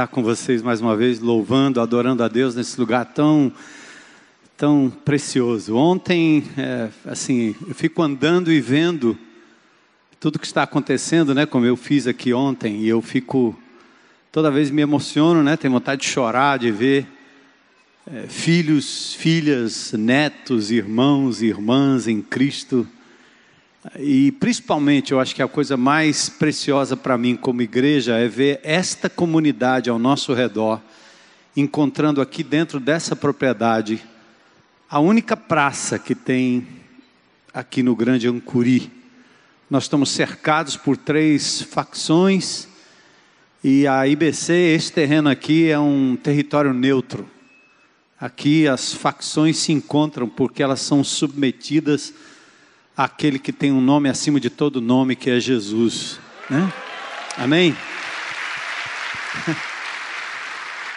estar com vocês mais uma vez, louvando, adorando a Deus nesse lugar tão, tão precioso. Ontem, é, assim, eu fico andando e vendo tudo que está acontecendo, né, como eu fiz aqui ontem, e eu fico, toda vez me emociono, né, tenho vontade de chorar, de ver é, filhos, filhas, netos, irmãos, irmãs em Cristo e principalmente, eu acho que a coisa mais preciosa para mim como igreja é ver esta comunidade ao nosso redor, encontrando aqui dentro dessa propriedade a única praça que tem aqui no Grande Ancuri. Nós estamos cercados por três facções e a IBC, esse terreno aqui é um território neutro. Aqui as facções se encontram porque elas são submetidas aquele que tem um nome acima de todo nome, que é Jesus. Né? Amém?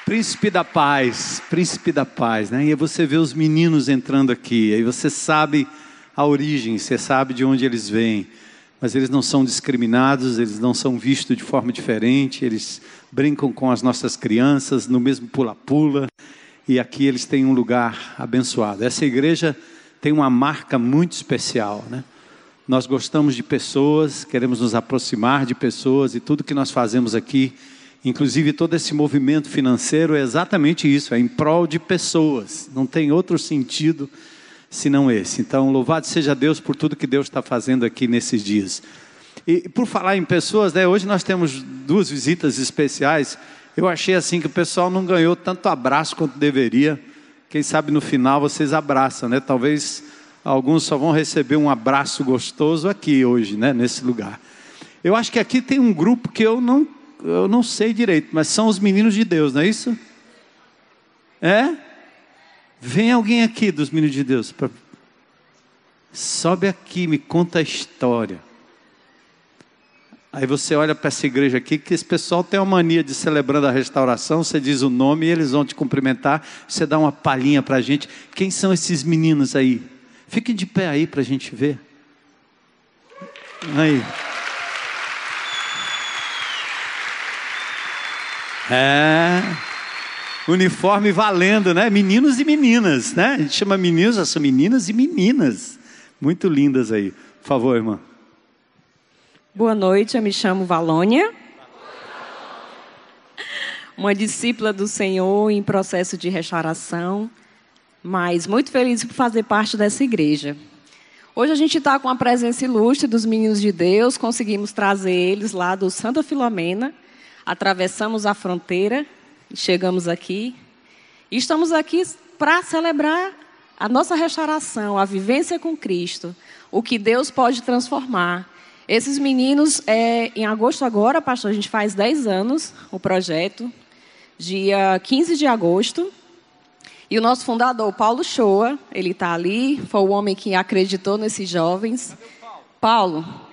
Príncipe da paz, príncipe da paz, né? E você vê os meninos entrando aqui, aí você sabe a origem, você sabe de onde eles vêm, mas eles não são discriminados, eles não são vistos de forma diferente, eles brincam com as nossas crianças no mesmo pula-pula, e aqui eles têm um lugar abençoado. Essa igreja tem uma marca muito especial, né? Nós gostamos de pessoas, queremos nos aproximar de pessoas e tudo que nós fazemos aqui, inclusive todo esse movimento financeiro é exatamente isso, é em prol de pessoas. Não tem outro sentido senão esse. Então, louvado seja Deus por tudo que Deus está fazendo aqui nesses dias. E por falar em pessoas, né, hoje nós temos duas visitas especiais. Eu achei assim que o pessoal não ganhou tanto abraço quanto deveria. Quem sabe no final vocês abraçam, né? Talvez alguns só vão receber um abraço gostoso aqui hoje, né? Nesse lugar. Eu acho que aqui tem um grupo que eu não, eu não sei direito, mas são os meninos de Deus, não é isso? É? Vem alguém aqui dos meninos de Deus. Pra... Sobe aqui, me conta a história. Aí você olha para essa igreja aqui, que esse pessoal tem uma mania de celebrando a restauração, você diz o nome e eles vão te cumprimentar, você dá uma palhinha para a gente. Quem são esses meninos aí? Fiquem de pé aí para a gente ver. Aí. É. Uniforme valendo, né? Meninos e meninas, né? A gente chama meninos, são meninas e meninas. Muito lindas aí. Por favor, irmã. Boa noite, eu me chamo Valônia. Uma discípula do Senhor em processo de restauração, mas muito feliz por fazer parte dessa igreja. Hoje a gente está com a presença ilustre dos meninos de Deus, conseguimos trazer eles lá do Santa Filomena, atravessamos a fronteira chegamos aqui. E estamos aqui para celebrar a nossa restauração, a vivência com Cristo, o que Deus pode transformar esses meninos, é, em agosto agora, pastor, a gente faz 10 anos o projeto, dia 15 de agosto. E o nosso fundador, Paulo Shoa, ele está ali, foi o homem que acreditou nesses jovens. Paulo? Paulo.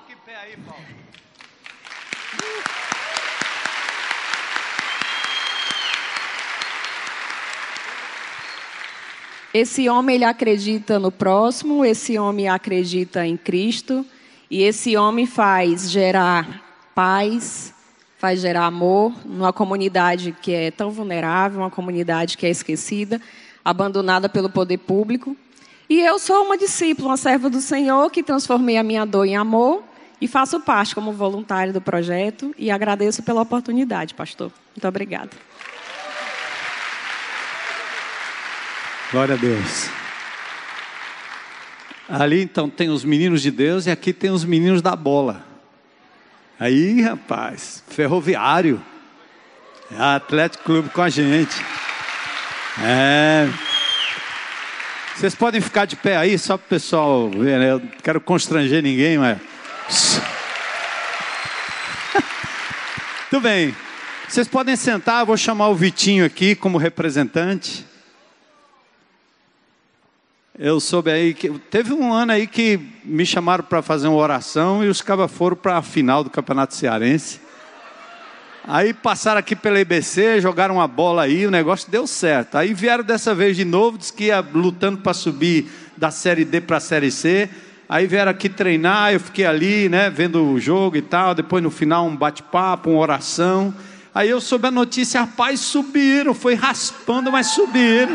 Esse homem ele acredita no próximo, esse homem acredita em Cristo. E esse homem faz gerar paz, faz gerar amor numa comunidade que é tão vulnerável, uma comunidade que é esquecida, abandonada pelo poder público. E eu sou uma discípula, uma serva do Senhor, que transformei a minha dor em amor e faço parte como voluntária do projeto e agradeço pela oportunidade, pastor. Muito obrigada. Glória a Deus. Ali então tem os meninos de Deus e aqui tem os meninos da bola. Aí, rapaz, ferroviário. É Atlético Clube com a gente. É. Vocês podem ficar de pé aí, só para o pessoal ver, né? Eu não quero constranger ninguém, mas. Tudo bem. Vocês podem sentar, eu vou chamar o Vitinho aqui como representante. Eu soube aí que teve um ano aí que me chamaram para fazer uma oração e os cabas foram para a final do Campeonato Cearense. Aí passaram aqui pela IBC, jogaram uma bola aí, o negócio deu certo. Aí vieram dessa vez de novo, disse que ia lutando para subir da Série D para a Série C. Aí vieram aqui treinar, eu fiquei ali, né, vendo o jogo e tal. Depois no final um bate-papo, uma oração. Aí eu soube a notícia, rapaz, subiram, foi raspando, mas subiram.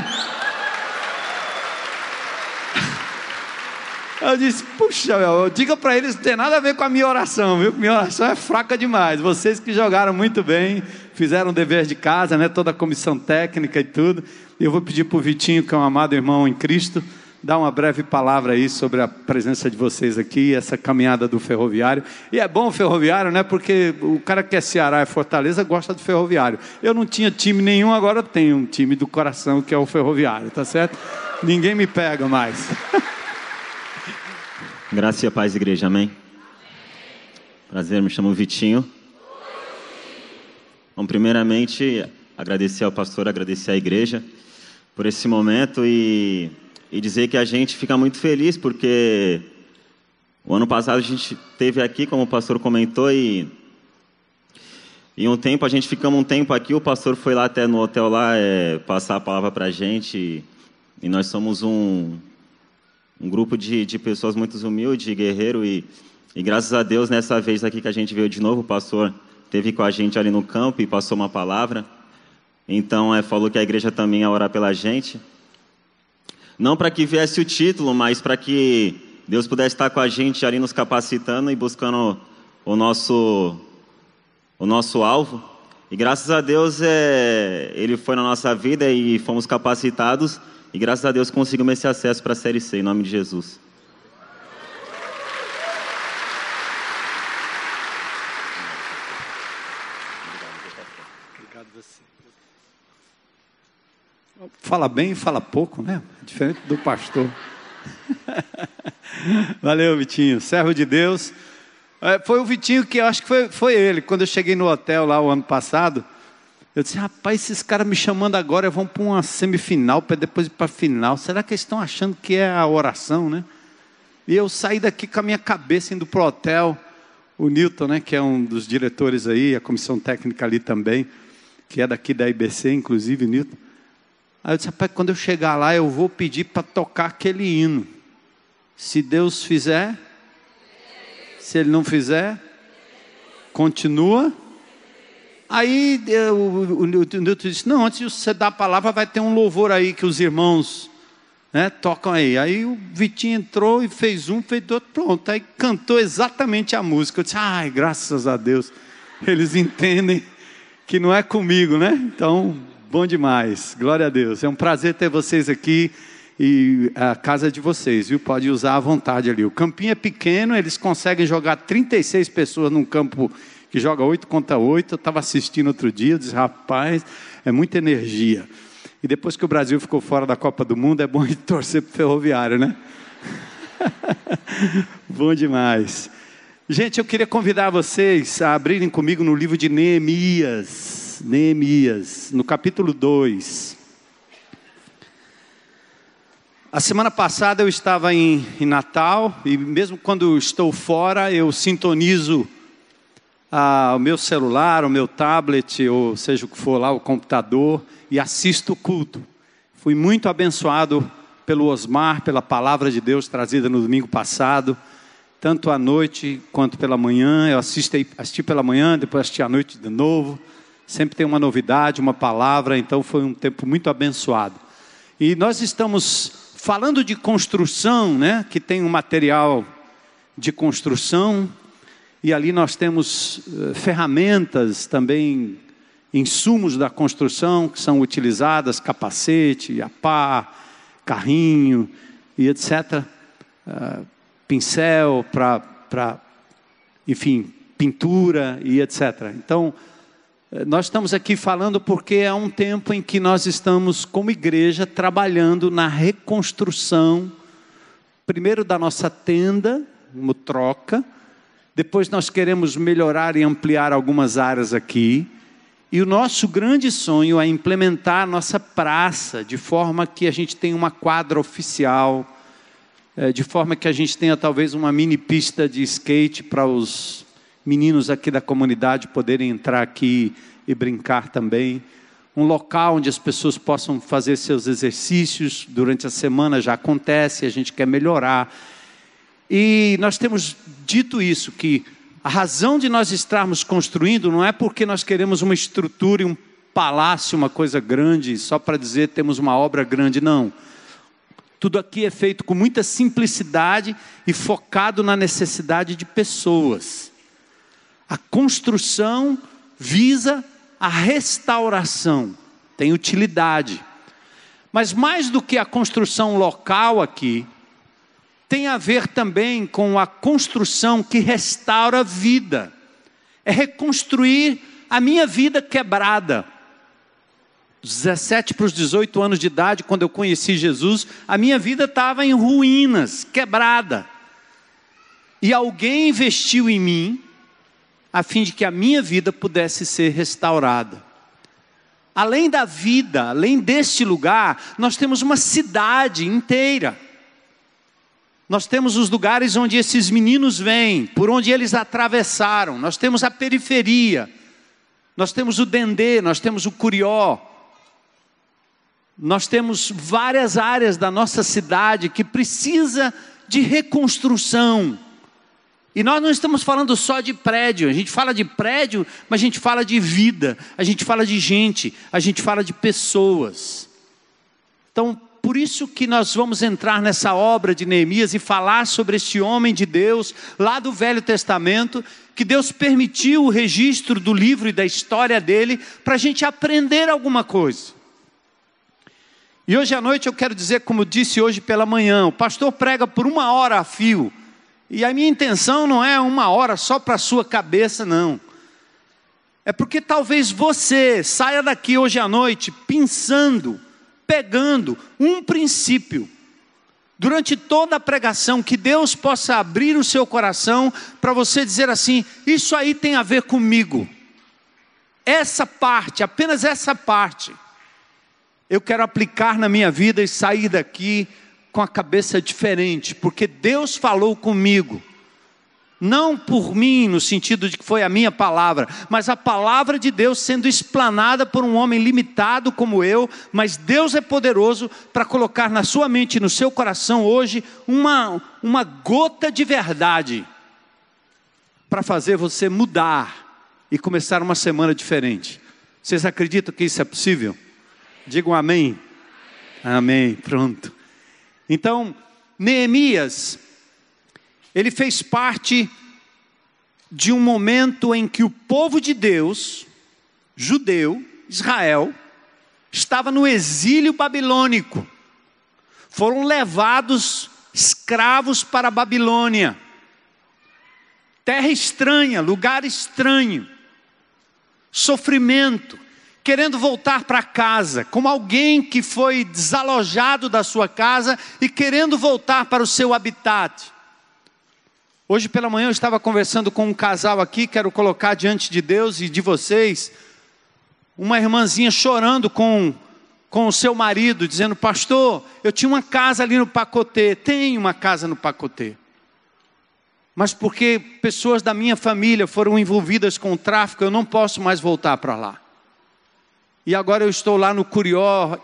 Eu disse, puxa, meu, diga para eles, não tem nada a ver com a minha oração, viu? Minha oração é fraca demais. Vocês que jogaram muito bem, fizeram o dever de casa, né? Toda a comissão técnica e tudo. Eu vou pedir para o Vitinho, que é um amado irmão em Cristo, dar uma breve palavra aí sobre a presença de vocês aqui, essa caminhada do ferroviário. E é bom o ferroviário, né? Porque o cara que é Ceará e Fortaleza gosta do ferroviário. Eu não tinha time nenhum, agora tenho um time do coração que é o ferroviário, tá certo? Ninguém me pega mais. Graça e paz, igreja, amém? Prazer, me chamo Vitinho. Bom, primeiramente, agradecer ao pastor, agradecer à igreja por esse momento e, e dizer que a gente fica muito feliz porque o ano passado a gente teve aqui, como o pastor comentou, e em um tempo a gente ficamos um tempo aqui, o pastor foi lá até no hotel lá é, passar a palavra para a gente e, e nós somos um, um grupo de, de pessoas muito humildes, guerreiro e, e graças a Deus nessa vez aqui que a gente veio de novo, o pastor teve com a gente ali no campo e passou uma palavra. Então é, falou que a igreja também ia orar pela gente. Não para que viesse o título, mas para que Deus pudesse estar com a gente ali nos capacitando e buscando o nosso o nosso alvo. E graças a Deus é, ele foi na nossa vida e fomos capacitados e graças a Deus conseguimos esse acesso para a Série C, em nome de Jesus. Obrigado você. Fala bem e fala pouco, né? Diferente do pastor. Valeu, Vitinho. Servo de Deus. É, foi o Vitinho que eu acho que foi, foi ele. Quando eu cheguei no hotel lá o ano passado, eu disse, rapaz, esses caras me chamando agora vão para uma semifinal, para depois ir para a final. Será que eles estão achando que é a oração, né? E eu saí daqui com a minha cabeça indo para o hotel. O Newton, né, que é um dos diretores aí, a comissão técnica ali também, que é daqui da IBC, inclusive, Newton. Aí eu disse, rapaz, quando eu chegar lá, eu vou pedir para tocar aquele hino. Se Deus fizer, se Ele não fizer, continua Aí o, o, o Newton disse: Não, antes de você dar a palavra, vai ter um louvor aí que os irmãos né, tocam aí. Aí o Vitinho entrou e fez um, fez outro, pronto. Aí cantou exatamente a música. Eu disse: Ai, graças a Deus. Eles entendem que não é comigo, né? Então, bom demais. Glória a Deus. É um prazer ter vocês aqui e a casa de vocês, viu? Pode usar à vontade ali. O campinho é pequeno, eles conseguem jogar 36 pessoas num campo que joga oito contra oito. Eu estava assistindo outro dia, eu disse, rapaz, é muita energia. E depois que o Brasil ficou fora da Copa do Mundo, é bom ir torcer para o ferroviário, né? bom demais. Gente, eu queria convidar vocês a abrirem comigo no livro de Neemias. Neemias, no capítulo 2. A semana passada eu estava em, em Natal e mesmo quando estou fora eu sintonizo o meu celular, o meu tablet, ou seja o que for lá, o computador, e assisto o culto. Fui muito abençoado pelo Osmar, pela palavra de Deus trazida no domingo passado, tanto à noite quanto pela manhã. Eu assisti, assisti pela manhã, depois assisti à noite de novo. Sempre tem uma novidade, uma palavra, então foi um tempo muito abençoado. E nós estamos falando de construção, né, que tem um material de construção, e ali nós temos uh, ferramentas também, insumos da construção que são utilizadas, capacete, a pá, carrinho e etc. Eh, pincel para, enfim, pintura e etc. Então, eh, nós estamos aqui falando porque é um tempo em que nós estamos, como igreja, trabalhando na reconstrução, primeiro da nossa tenda, uma troca, depois nós queremos melhorar e ampliar algumas áreas aqui. E o nosso grande sonho é implementar a nossa praça de forma que a gente tenha uma quadra oficial, é, de forma que a gente tenha talvez uma mini pista de skate para os meninos aqui da comunidade poderem entrar aqui e brincar também. Um local onde as pessoas possam fazer seus exercícios durante a semana já acontece, a gente quer melhorar. E nós temos dito isso, que A razão de nós estarmos construindo não é porque nós queremos uma estrutura e um palácio, uma coisa grande, só para dizer temos uma obra grande, não. Tudo aqui é feito com muita simplicidade e focado na necessidade de pessoas. A construção visa a restauração, tem utilidade. Mas mais do que a construção local aqui, tem a ver também com a construção que restaura a vida. É reconstruir a minha vida quebrada. Dos 17 para os 18 anos de idade, quando eu conheci Jesus, a minha vida estava em ruínas, quebrada. E alguém investiu em mim, a fim de que a minha vida pudesse ser restaurada. Além da vida, além deste lugar, nós temos uma cidade inteira. Nós temos os lugares onde esses meninos vêm, por onde eles atravessaram. Nós temos a periferia. Nós temos o Dendê, nós temos o Curió. Nós temos várias áreas da nossa cidade que precisa de reconstrução. E nós não estamos falando só de prédio, a gente fala de prédio, mas a gente fala de vida, a gente fala de gente, a gente fala de pessoas. Então, por isso que nós vamos entrar nessa obra de Neemias e falar sobre este homem de Deus, lá do Velho Testamento, que Deus permitiu o registro do livro e da história dele, para a gente aprender alguma coisa. E hoje à noite eu quero dizer, como disse hoje pela manhã, o pastor prega por uma hora a fio. E a minha intenção não é uma hora só para a sua cabeça, não. É porque talvez você saia daqui hoje à noite pensando, pegando um princípio, durante toda a pregação, que Deus possa abrir o seu coração para você dizer assim: isso aí tem a ver comigo. Essa parte, apenas essa parte, eu quero aplicar na minha vida e sair daqui com a cabeça diferente, porque Deus falou comigo. Não por mim, no sentido de que foi a minha palavra, mas a palavra de Deus sendo explanada por um homem limitado como eu, mas Deus é poderoso para colocar na sua mente e no seu coração hoje uma, uma gota de verdade, para fazer você mudar e começar uma semana diferente. Vocês acreditam que isso é possível? Digam amém. Amém. Pronto. Então, Neemias, ele fez parte de um momento em que o povo de Deus, judeu, Israel, estava no exílio babilônico. Foram levados escravos para a Babilônia. Terra estranha, lugar estranho. Sofrimento, querendo voltar para casa, como alguém que foi desalojado da sua casa e querendo voltar para o seu habitat. Hoje pela manhã eu estava conversando com um casal aqui, quero colocar diante de Deus e de vocês, uma irmãzinha chorando com, com o seu marido, dizendo: Pastor, eu tinha uma casa ali no Pacotê, tenho uma casa no Pacotê. Mas porque pessoas da minha família foram envolvidas com o tráfico, eu não posso mais voltar para lá. E agora eu estou lá no Curió,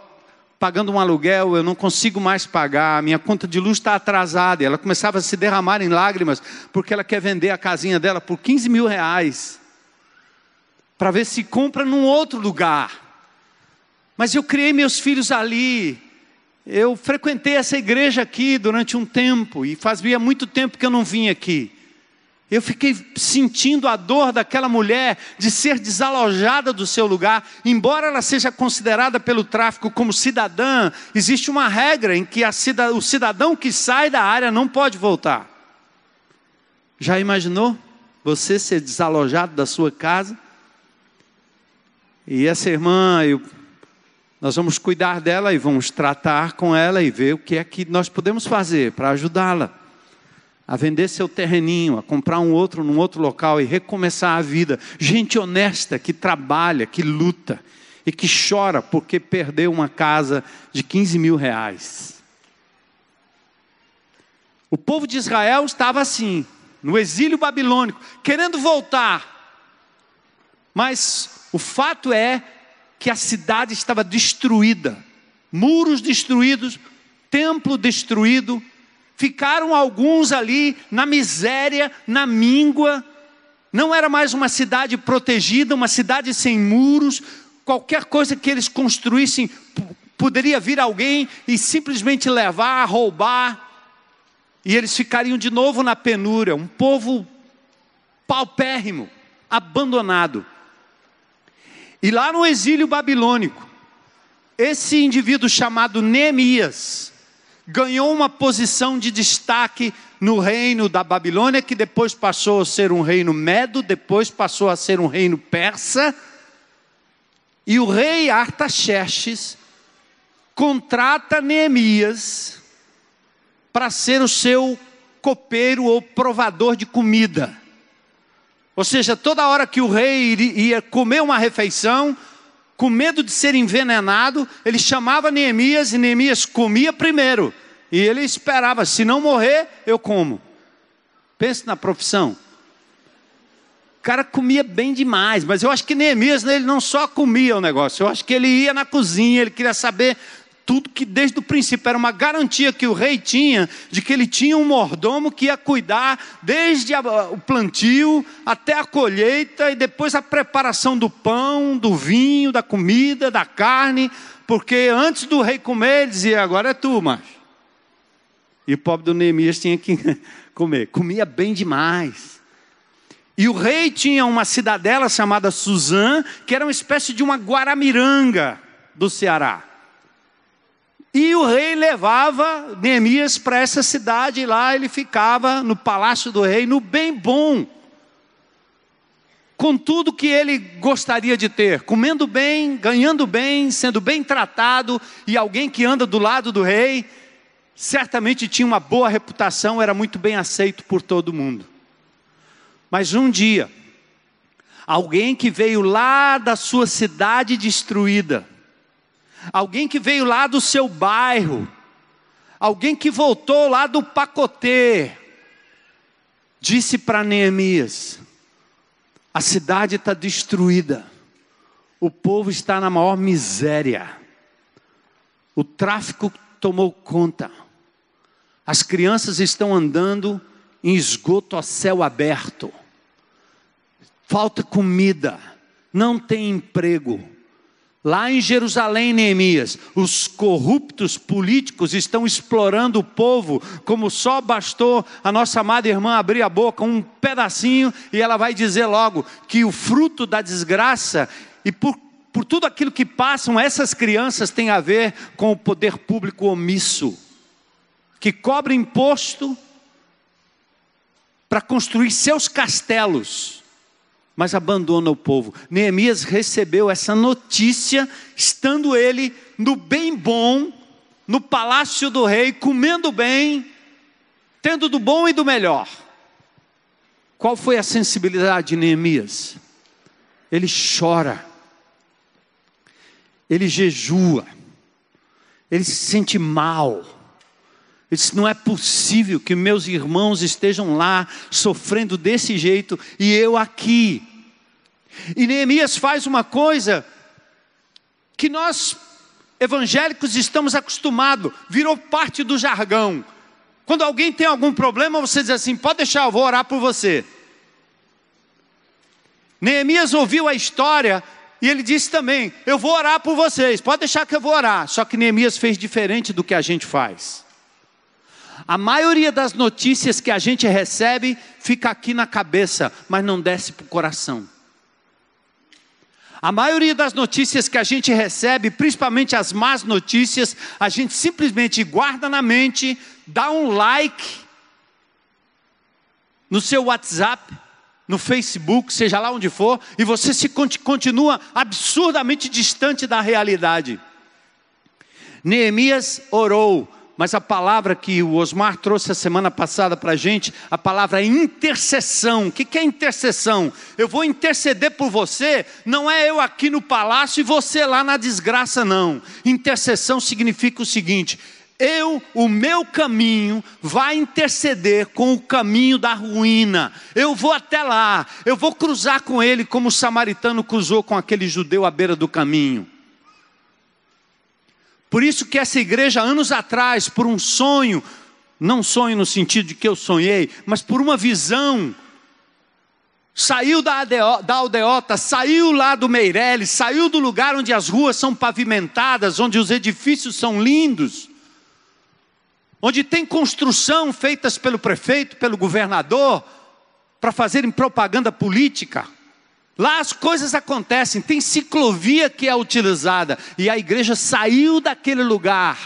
pagando um aluguel, eu não consigo mais pagar, minha conta de luz está atrasada. Ela começava a se derramar em lágrimas, porque ela quer vender a casinha dela por 15 mil reais, para ver se compra num outro lugar. Mas eu criei meus filhos ali, eu frequentei essa igreja aqui durante um tempo, e fazia muito tempo que eu não vim aqui. Eu fiquei sentindo a dor daquela mulher de ser desalojada do seu lugar, embora ela seja considerada pelo tráfico como cidadã, existe uma regra em que o cidadão que sai da área não pode voltar. Já imaginou você ser desalojado da sua casa? E essa irmã, eu... nós vamos cuidar dela e vamos tratar com ela e ver o que é que nós podemos fazer para ajudá-la a vender seu terreninho, a comprar um outro num outro local e recomeçar a vida. Gente honesta que trabalha, que luta e que chora porque perdeu uma casa de 15 mil reais. O povo de Israel estava assim, no exílio babilônico, querendo voltar. Mas o fato é que a cidade estava destruída, muros destruídos, templo destruído, Ficaram alguns ali na miséria, na míngua, Não era mais uma cidade protegida, uma cidade sem muros. Qualquer coisa que eles construíssem, poderia vir alguém e simplesmente levar, roubar. E eles ficariam de novo na penúria, um povo paupérrimo, abandonado. E lá no exílio babilônico, esse indivíduo chamado Neemias ganhou uma posição de destaque no reino da Babilônia, que depois passou a ser um reino medo, depois passou a ser um reino persa. E o rei Artaxerxes contrata Neemias para ser o seu copeiro ou provador de comida. Ou seja, toda hora que o rei ia comer uma refeição, com medo de ser envenenado, ele chamava Neemias e Neemias comia primeiro. E ele esperava, se não morrer, eu como. Pense na profissão. O cara comia bem demais, mas eu acho que Neemias ele não só comia o negócio, eu acho que ele ia na cozinha, ele queria saber tudo que desde o princípio era uma garantia que o rei tinha de que ele tinha um mordomo que ia cuidar desde a, o plantio até a colheita e depois a preparação do pão, do vinho, da comida, da carne, porque antes do rei comer, ele dizia: agora é tu, macho. E o pobre do Neemias tinha que comer, comia bem demais. E o rei tinha uma cidadela chamada Suzã, que era uma espécie de uma Guaramiranga do Ceará. E o rei levava Neemias para essa cidade, e lá ele ficava no palácio do rei, no bem bom, com tudo que ele gostaria de ter, comendo bem, ganhando bem, sendo bem tratado, e alguém que anda do lado do rei, certamente tinha uma boa reputação, era muito bem aceito por todo mundo. Mas um dia, alguém que veio lá da sua cidade destruída, alguém que veio lá do seu bairro, alguém que voltou lá do pacotê, disse para Neemias: a cidade está destruída, o povo está na maior miséria, o tráfico tomou conta, as crianças estão andando em esgoto a céu aberto, falta comida, não tem emprego, Lá em Jerusalém, Neemias, os corruptos políticos estão explorando o povo, como só bastou a nossa amada irmã abrir a boca, um pedacinho, e ela vai dizer logo que o fruto da desgraça e por, por tudo aquilo que passam, essas crianças têm a ver com o poder público omisso, que cobra imposto para construir seus castelos mas abandona o povo. Neemias recebeu essa notícia, estando ele no bem bom, no palácio do rei, comendo bem, tendo do bom e do melhor. Qual foi a sensibilidade de Neemias? Ele chora, ele jejua, ele se sente mal. Ele disse: não é possível que meus irmãos estejam lá sofrendo desse jeito e eu aqui. E Neemias faz uma coisa que nós evangélicos estamos acostumados, virou parte do jargão. Quando alguém tem algum problema, você diz assim: pode deixar, eu vou orar por você. Neemias ouviu a história e ele disse também: Eu vou orar por vocês, pode deixar que eu vou orar. Só que Neemias fez diferente do que a gente faz. A maioria das notícias que a gente recebe fica aqui na cabeça, mas não desce para o coração. A maioria das notícias que a gente recebe, principalmente as más notícias, a gente simplesmente guarda na mente, dá um like no seu WhatsApp, no Facebook, seja lá onde for, e você se continua absurdamente distante da realidade. Neemias orou mas a palavra que o Osmar trouxe a semana passada para a gente, a palavra intercessão. O que é intercessão? Eu vou interceder por você, não é eu aqui no palácio e você lá na desgraça, não. Intercessão significa o seguinte: eu, o meu caminho, vai interceder com o caminho da ruína. Eu vou até lá, eu vou cruzar com ele como o samaritano cruzou com aquele judeu à beira do caminho. Por isso que essa igreja, anos atrás, por um sonho, não sonho no sentido de que eu sonhei, mas por uma visão, saiu da, da aldeota, saiu lá do Meireles, saiu do lugar onde as ruas são pavimentadas, onde os edifícios são lindos, onde tem construção feitas pelo prefeito, pelo governador, para fazerem propaganda política. Lá as coisas acontecem, tem ciclovia que é utilizada, e a igreja saiu daquele lugar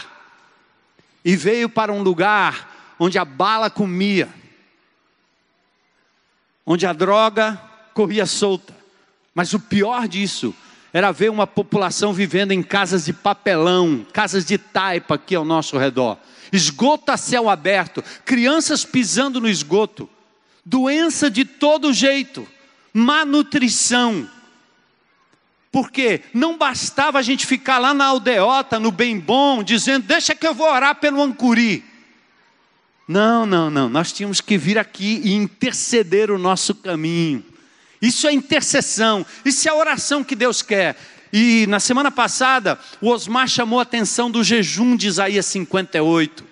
e veio para um lugar onde a bala comia onde a droga corria solta. Mas o pior disso era ver uma população vivendo em casas de papelão, casas de taipa aqui ao nosso redor, esgoto a céu aberto, crianças pisando no esgoto, doença de todo jeito, má nutrição. Porque não bastava a gente ficar lá na aldeota, no bem bom, dizendo: Deixa que eu vou orar pelo Ancuri. Não, não, não. Nós tínhamos que vir aqui e interceder o nosso caminho. Isso é intercessão, isso é a oração que Deus quer. E na semana passada, o Osmar chamou a atenção do jejum de Isaías 58.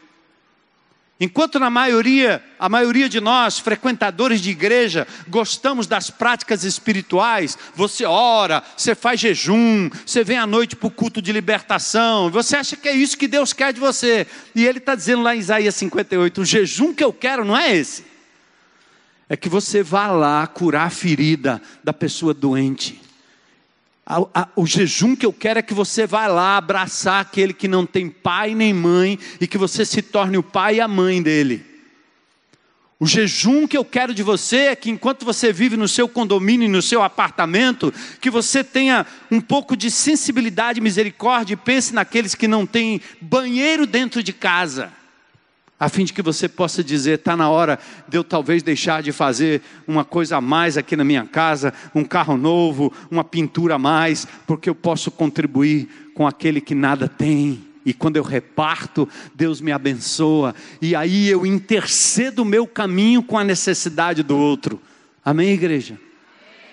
Enquanto na maioria, a maioria de nós, frequentadores de igreja, gostamos das práticas espirituais, você ora, você faz jejum, você vem à noite para o culto de libertação, você acha que é isso que Deus quer de você. E Ele está dizendo lá em Isaías 58: o jejum que eu quero não é esse, é que você vá lá curar a ferida da pessoa doente o jejum que eu quero é que você vá lá abraçar aquele que não tem pai nem mãe e que você se torne o pai e a mãe dele. O jejum que eu quero de você é que enquanto você vive no seu condomínio, no seu apartamento, que você tenha um pouco de sensibilidade e misericórdia e pense naqueles que não têm banheiro dentro de casa a fim de que você possa dizer: está na hora de eu talvez deixar de fazer uma coisa a mais aqui na minha casa, um carro novo, uma pintura a mais, porque eu posso contribuir com aquele que nada tem. E quando eu reparto, Deus me abençoa, e aí eu intercedo o meu caminho com a necessidade do outro. Amém, igreja?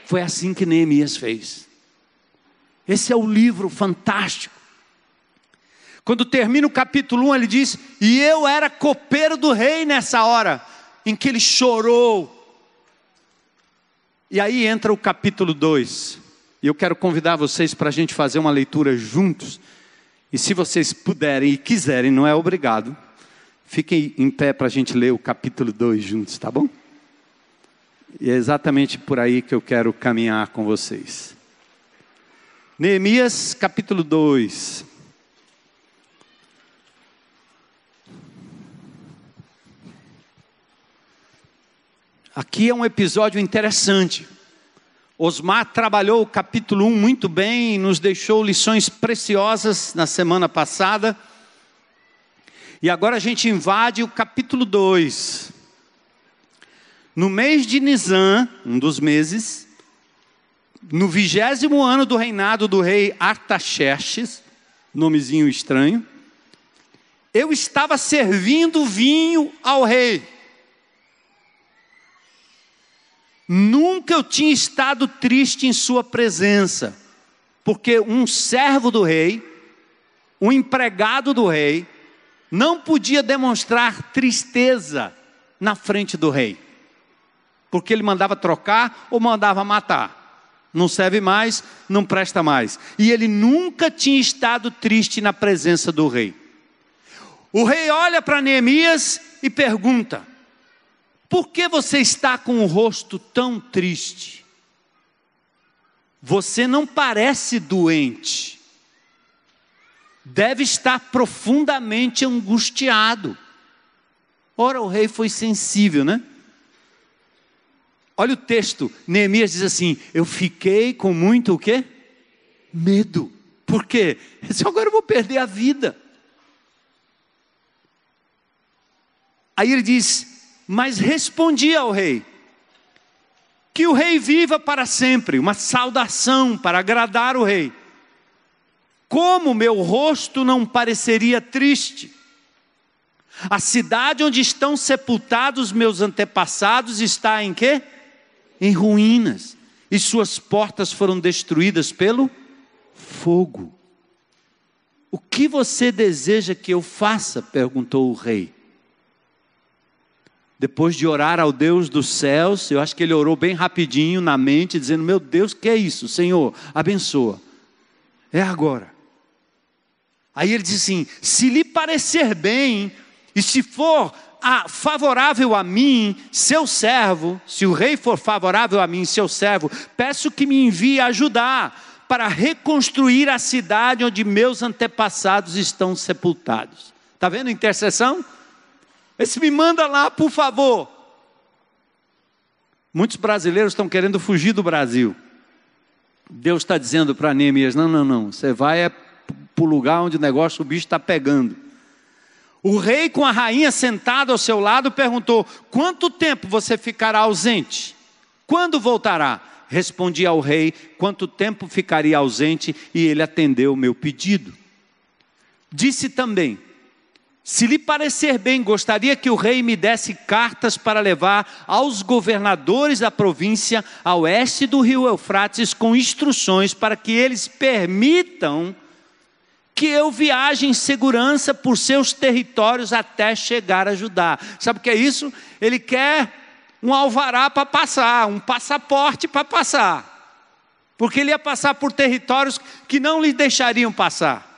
Foi assim que Neemias fez. Esse é o livro fantástico quando termina o capítulo 1, ele diz: E eu era copeiro do rei nessa hora em que ele chorou. E aí entra o capítulo 2. E eu quero convidar vocês para a gente fazer uma leitura juntos. E se vocês puderem e quiserem, não é obrigado, fiquem em pé para a gente ler o capítulo 2 juntos, tá bom? E é exatamente por aí que eu quero caminhar com vocês. Neemias capítulo 2. Aqui é um episódio interessante. Osmar trabalhou o capítulo 1 muito bem nos deixou lições preciosas na semana passada. E agora a gente invade o capítulo 2. No mês de Nisan, um dos meses, no vigésimo ano do reinado do rei Artaxerxes, nomezinho estranho, eu estava servindo vinho ao rei. Nunca eu tinha estado triste em Sua presença, porque um servo do rei, um empregado do rei, não podia demonstrar tristeza na frente do rei, porque ele mandava trocar ou mandava matar. Não serve mais, não presta mais. E ele nunca tinha estado triste na presença do rei. O rei olha para Neemias e pergunta: por que você está com o rosto tão triste? Você não parece doente. Deve estar profundamente angustiado. Ora, o rei foi sensível, né? Olha o texto, Neemias diz assim: Eu fiquei com muito o quê? Medo. Por quê? disse, agora eu vou perder a vida. Aí ele diz: mas respondia ao rei: Que o rei viva para sempre, uma saudação para agradar o rei. Como meu rosto não pareceria triste? A cidade onde estão sepultados meus antepassados está em quê? Em ruínas, e suas portas foram destruídas pelo fogo. O que você deseja que eu faça? perguntou o rei. Depois de orar ao Deus dos céus, eu acho que ele orou bem rapidinho na mente, dizendo: Meu Deus, que é isso? Senhor, abençoa. É agora. Aí ele diz assim: Se lhe parecer bem, e se for a, favorável a mim, seu servo, se o rei for favorável a mim, seu servo, peço que me envie ajudar para reconstruir a cidade onde meus antepassados estão sepultados. Está vendo a intercessão? Esse me manda lá, por favor. Muitos brasileiros estão querendo fugir do Brasil. Deus está dizendo para Neemias: não, não, não, você vai é para o lugar onde o negócio, o bicho está pegando. O rei, com a rainha sentada ao seu lado, perguntou: Quanto tempo você ficará ausente? Quando voltará? Respondi ao rei: Quanto tempo ficaria ausente? E ele atendeu o meu pedido. Disse também: se lhe parecer bem, gostaria que o rei me desse cartas para levar aos governadores da província a oeste do rio Eufrates com instruções para que eles permitam que eu viaje em segurança por seus territórios até chegar a Judá. Sabe o que é isso? Ele quer um alvará para passar, um passaporte para passar. Porque ele ia passar por territórios que não lhe deixariam passar.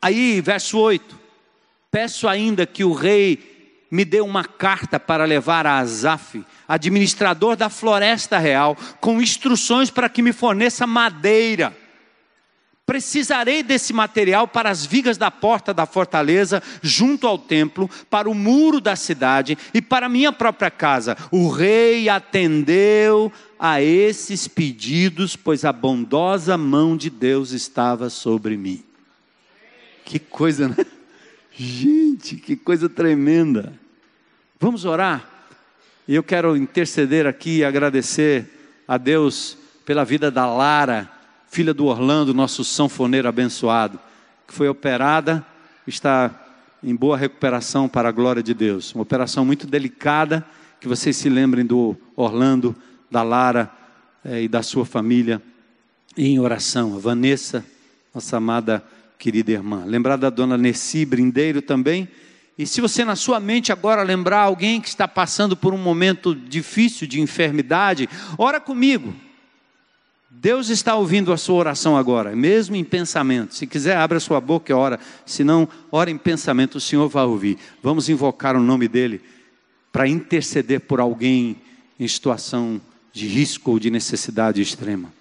Aí, verso 8: Peço ainda que o rei me dê uma carta para levar a Azaf, administrador da floresta real, com instruções para que me forneça madeira. Precisarei desse material para as vigas da porta da fortaleza, junto ao templo, para o muro da cidade e para minha própria casa. O rei atendeu a esses pedidos, pois a bondosa mão de Deus estava sobre mim. Que coisa, né? Gente, que coisa tremenda. Vamos orar? E eu quero interceder aqui e agradecer a Deus pela vida da Lara, filha do Orlando, nosso sanfoneiro abençoado, que foi operada, está em boa recuperação para a glória de Deus. Uma operação muito delicada, que vocês se lembrem do Orlando, da Lara eh, e da sua família em oração. A Vanessa, nossa amada querida irmã. Lembrar da dona Nessi Brindeiro também. E se você na sua mente agora lembrar alguém que está passando por um momento difícil de enfermidade, ora comigo. Deus está ouvindo a sua oração agora, mesmo em pensamento. Se quiser, abra sua boca e ora. Se não, ora em pensamento, o Senhor vai ouvir. Vamos invocar o nome dEle para interceder por alguém em situação de risco ou de necessidade extrema.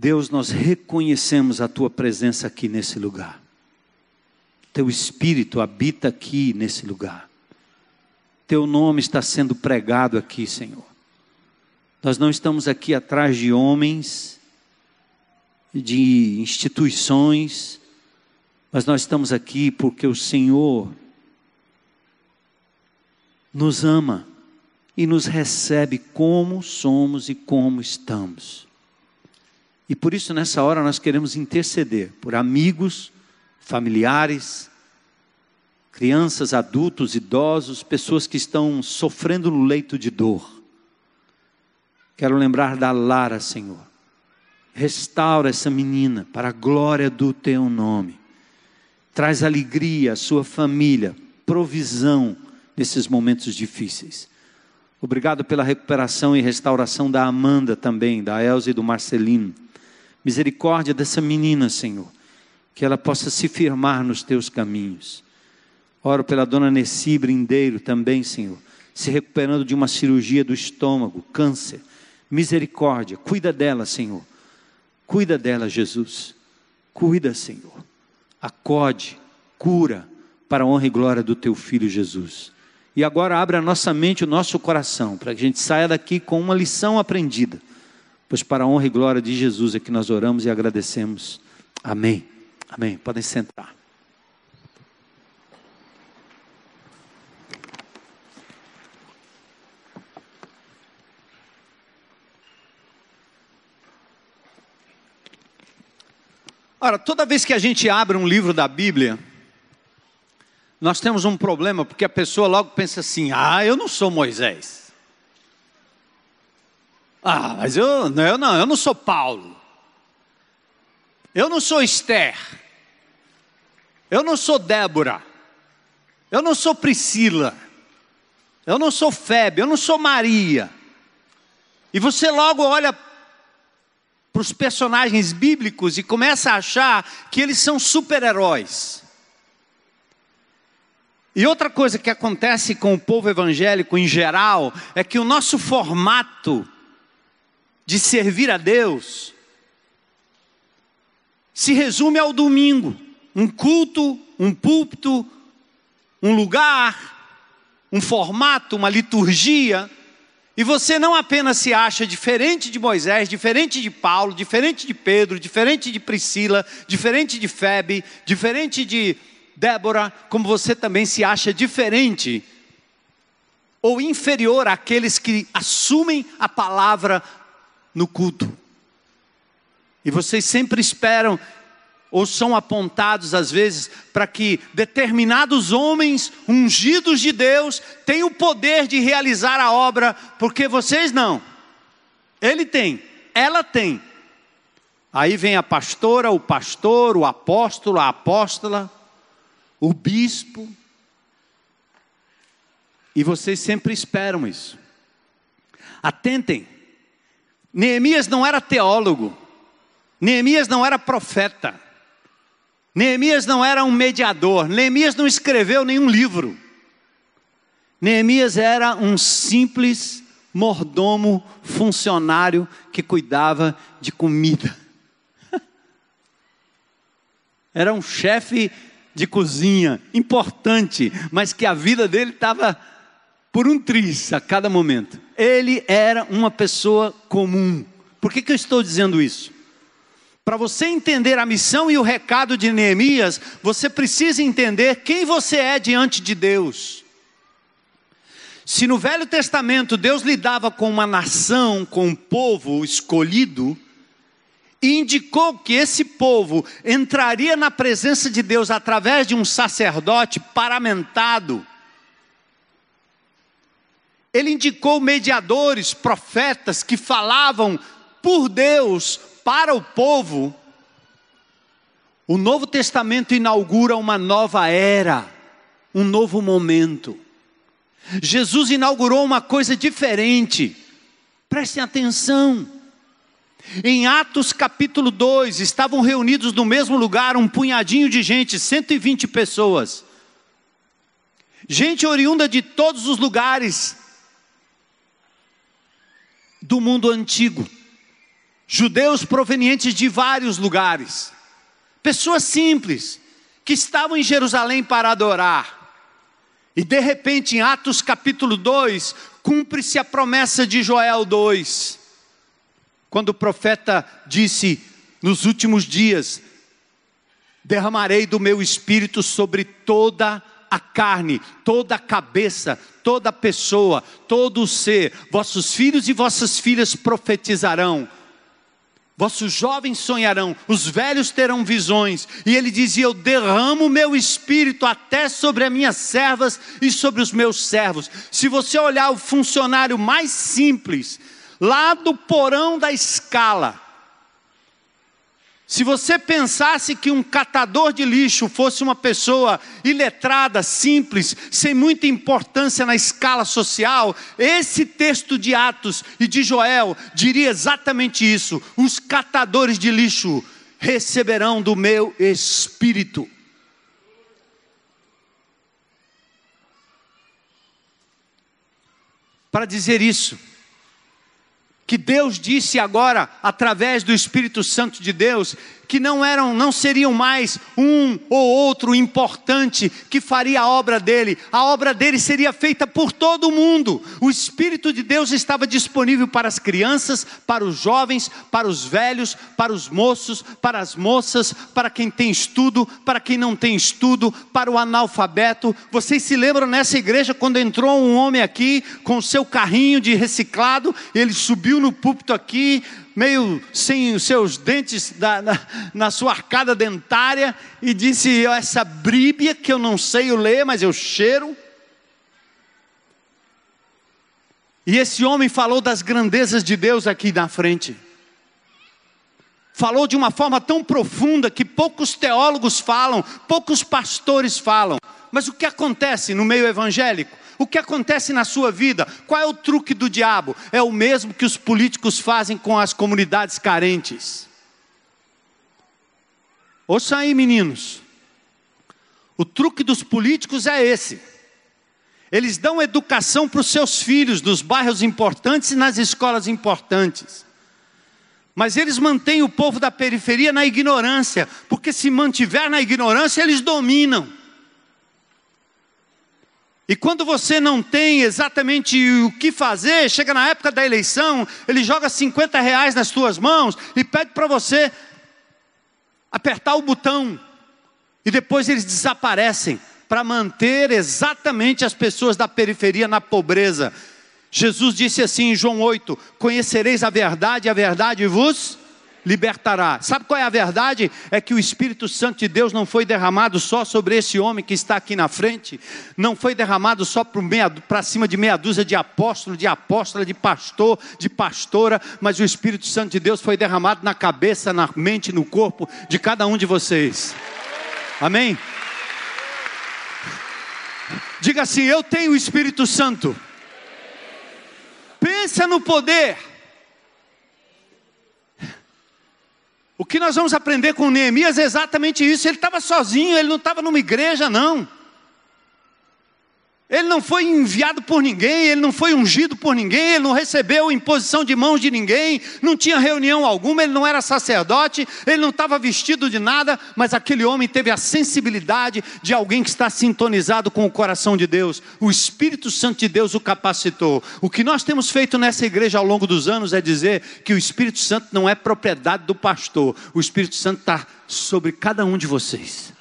Deus, nós reconhecemos a tua presença aqui nesse lugar. Teu Espírito habita aqui nesse lugar. Teu nome está sendo pregado aqui, Senhor. Nós não estamos aqui atrás de homens, de instituições, mas nós estamos aqui porque o Senhor nos ama e nos recebe como somos e como estamos. E por isso, nessa hora, nós queremos interceder por amigos, familiares, crianças, adultos, idosos, pessoas que estão sofrendo no leito de dor. Quero lembrar da Lara, Senhor. Restaura essa menina para a glória do teu nome. Traz alegria à sua família, provisão nesses momentos difíceis. Obrigado pela recuperação e restauração da Amanda também, da Elza e do Marcelino. Misericórdia dessa menina, Senhor, que ela possa se firmar nos teus caminhos. Oro pela dona Nessi Brindeiro também, Senhor, se recuperando de uma cirurgia do estômago, câncer. Misericórdia, cuida dela, Senhor. Cuida dela, Jesus. Cuida, Senhor. Acode, cura, para a honra e glória do teu filho Jesus. E agora abre a nossa mente, o nosso coração, para que a gente saia daqui com uma lição aprendida Pois para a honra e glória de Jesus é que nós oramos e agradecemos. Amém. Amém. Podem sentar. Ora, toda vez que a gente abre um livro da Bíblia, nós temos um problema, porque a pessoa logo pensa assim: ah, eu não sou Moisés. Ah, mas eu, eu não, eu não sou Paulo. Eu não sou Esther. Eu não sou Débora. Eu não sou Priscila. Eu não sou Febe, eu não sou Maria. E você logo olha para os personagens bíblicos e começa a achar que eles são super-heróis. E outra coisa que acontece com o povo evangélico em geral é que o nosso formato de servir a Deus se resume ao domingo, um culto, um púlpito, um lugar, um formato, uma liturgia, e você não apenas se acha diferente de Moisés, diferente de Paulo, diferente de Pedro, diferente de Priscila, diferente de Febe, diferente de Débora, como você também se acha diferente ou inferior àqueles que assumem a palavra no culto. E vocês sempre esperam ou são apontados às vezes para que determinados homens ungidos de Deus tenham o poder de realizar a obra, porque vocês não. Ele tem, ela tem. Aí vem a pastora, o pastor, o apóstolo, a apóstola, o bispo. E vocês sempre esperam isso. Atentem, Neemias não era teólogo, Neemias não era profeta. Neemias não era um mediador, Neemias não escreveu nenhum livro. Neemias era um simples mordomo funcionário que cuidava de comida. Era um chefe de cozinha importante, mas que a vida dele estava por um triz a cada momento. Ele era uma pessoa comum. Por que, que eu estou dizendo isso? Para você entender a missão e o recado de Neemias, você precisa entender quem você é diante de Deus. Se no Velho Testamento Deus lidava com uma nação, com um povo escolhido, e indicou que esse povo entraria na presença de Deus através de um sacerdote paramentado, ele indicou mediadores, profetas que falavam por Deus para o povo, o Novo Testamento inaugura uma nova era, um novo momento. Jesus inaugurou uma coisa diferente, prestem atenção. Em Atos capítulo 2, estavam reunidos no mesmo lugar um punhadinho de gente, 120 pessoas. Gente oriunda de todos os lugares do mundo antigo. Judeus provenientes de vários lugares, pessoas simples, que estavam em Jerusalém para adorar. E de repente, em Atos capítulo 2, cumpre-se a promessa de Joel 2, quando o profeta disse: Nos últimos dias, derramarei do meu espírito sobre toda a carne, toda a cabeça, toda pessoa, todo ser, vossos filhos e vossas filhas profetizarão Vossos jovens sonharão, os velhos terão visões. E ele dizia: Eu derramo meu espírito até sobre as minhas servas e sobre os meus servos. Se você olhar o funcionário mais simples, lá do porão da escala, se você pensasse que um catador de lixo fosse uma pessoa iletrada, simples, sem muita importância na escala social, esse texto de Atos e de Joel diria exatamente isso: os catadores de lixo receberão do meu espírito. Para dizer isso, que Deus disse agora através do Espírito Santo de Deus que não eram, não seriam mais um ou outro importante que faria a obra dele. A obra dele seria feita por todo mundo. O Espírito de Deus estava disponível para as crianças, para os jovens, para os velhos, para os moços, para as moças, para quem tem estudo, para quem não tem estudo, para o analfabeto. Vocês se lembram nessa igreja quando entrou um homem aqui com seu carrinho de reciclado, ele subiu no púlpito aqui, meio sem os seus dentes na, na, na sua arcada dentária, e disse: Essa bríbia que eu não sei ler, mas eu cheiro. E esse homem falou das grandezas de Deus aqui na frente. Falou de uma forma tão profunda que poucos teólogos falam, poucos pastores falam. Mas o que acontece no meio evangélico? O que acontece na sua vida? Qual é o truque do diabo? É o mesmo que os políticos fazem com as comunidades carentes. Ouça aí, meninos. O truque dos políticos é esse. Eles dão educação para os seus filhos nos bairros importantes e nas escolas importantes. Mas eles mantêm o povo da periferia na ignorância, porque se mantiver na ignorância, eles dominam. E quando você não tem exatamente o que fazer, chega na época da eleição, ele joga 50 reais nas suas mãos e pede para você apertar o botão. E depois eles desaparecem para manter exatamente as pessoas da periferia na pobreza. Jesus disse assim em João 8: Conhecereis a verdade, a verdade vos libertará. Sabe qual é a verdade? É que o Espírito Santo de Deus não foi derramado só sobre esse homem que está aqui na frente, não foi derramado só para cima de meia dúzia de apóstolos, de apóstola, de pastor, de pastora, mas o Espírito Santo de Deus foi derramado na cabeça, na mente, no corpo de cada um de vocês. Amém? Diga assim: Eu tenho o Espírito Santo. Pensa no poder O que nós vamos aprender com Neemias é exatamente isso. Ele estava sozinho, ele não estava numa igreja, não. Ele não foi enviado por ninguém, ele não foi ungido por ninguém, ele não recebeu imposição de mãos de ninguém, não tinha reunião alguma, ele não era sacerdote, ele não estava vestido de nada, mas aquele homem teve a sensibilidade de alguém que está sintonizado com o coração de Deus. O Espírito Santo de Deus o capacitou. O que nós temos feito nessa igreja ao longo dos anos é dizer que o Espírito Santo não é propriedade do pastor, o Espírito Santo está sobre cada um de vocês.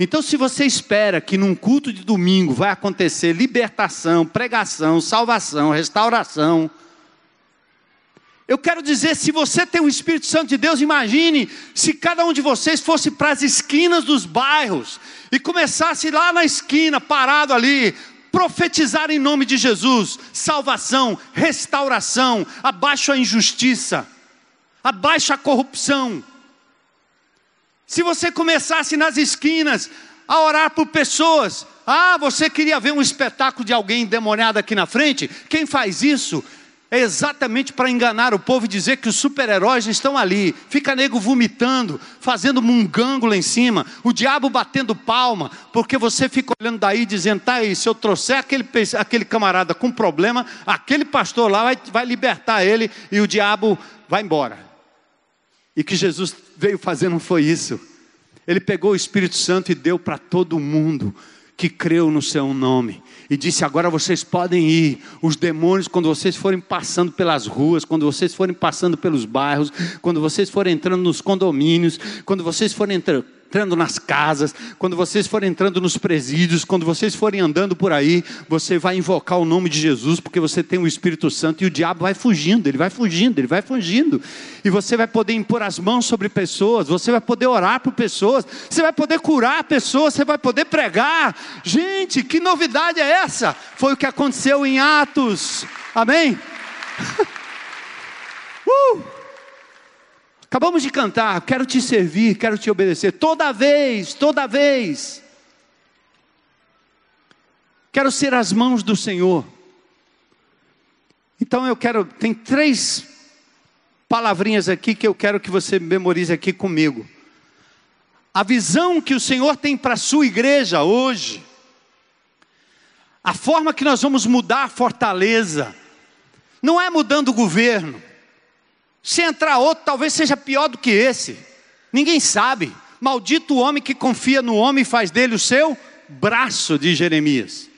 Então, se você espera que num culto de domingo vai acontecer libertação, pregação, salvação, restauração, eu quero dizer, se você tem o Espírito Santo de Deus, imagine se cada um de vocês fosse para as esquinas dos bairros e começasse lá na esquina, parado ali, profetizar em nome de Jesus, salvação, restauração, abaixo a injustiça, abaixo a corrupção. Se você começasse nas esquinas a orar por pessoas, ah, você queria ver um espetáculo de alguém endemoniado aqui na frente? Quem faz isso é exatamente para enganar o povo e dizer que os super-heróis estão ali. Fica nego vomitando, fazendo mungango lá em cima, o diabo batendo palma, porque você fica olhando daí dizendo: tá aí, se eu trouxer aquele, aquele camarada com problema, aquele pastor lá vai, vai libertar ele e o diabo vai embora. E que Jesus veio fazer não foi isso. Ele pegou o Espírito Santo e deu para todo mundo que creu no seu nome. E disse: Agora vocês podem ir. Os demônios, quando vocês forem passando pelas ruas, quando vocês forem passando pelos bairros, quando vocês forem entrando nos condomínios, quando vocês forem entrando entrando nas casas, quando vocês forem entrando nos presídios, quando vocês forem andando por aí, você vai invocar o nome de Jesus, porque você tem o Espírito Santo e o diabo vai fugindo, ele vai fugindo, ele vai fugindo. E você vai poder impor as mãos sobre pessoas, você vai poder orar por pessoas, você vai poder curar pessoas, você vai poder pregar. Gente, que novidade é essa? Foi o que aconteceu em Atos. Amém? uh! Acabamos de cantar, quero te servir, quero te obedecer, toda vez, toda vez. Quero ser as mãos do Senhor. Então eu quero, tem três palavrinhas aqui que eu quero que você memorize aqui comigo. A visão que o Senhor tem para a sua igreja hoje, a forma que nós vamos mudar a fortaleza, não é mudando o governo, se entrar outro, talvez seja pior do que esse. Ninguém sabe. Maldito o homem que confia no homem e faz dele o seu braço, de Jeremias.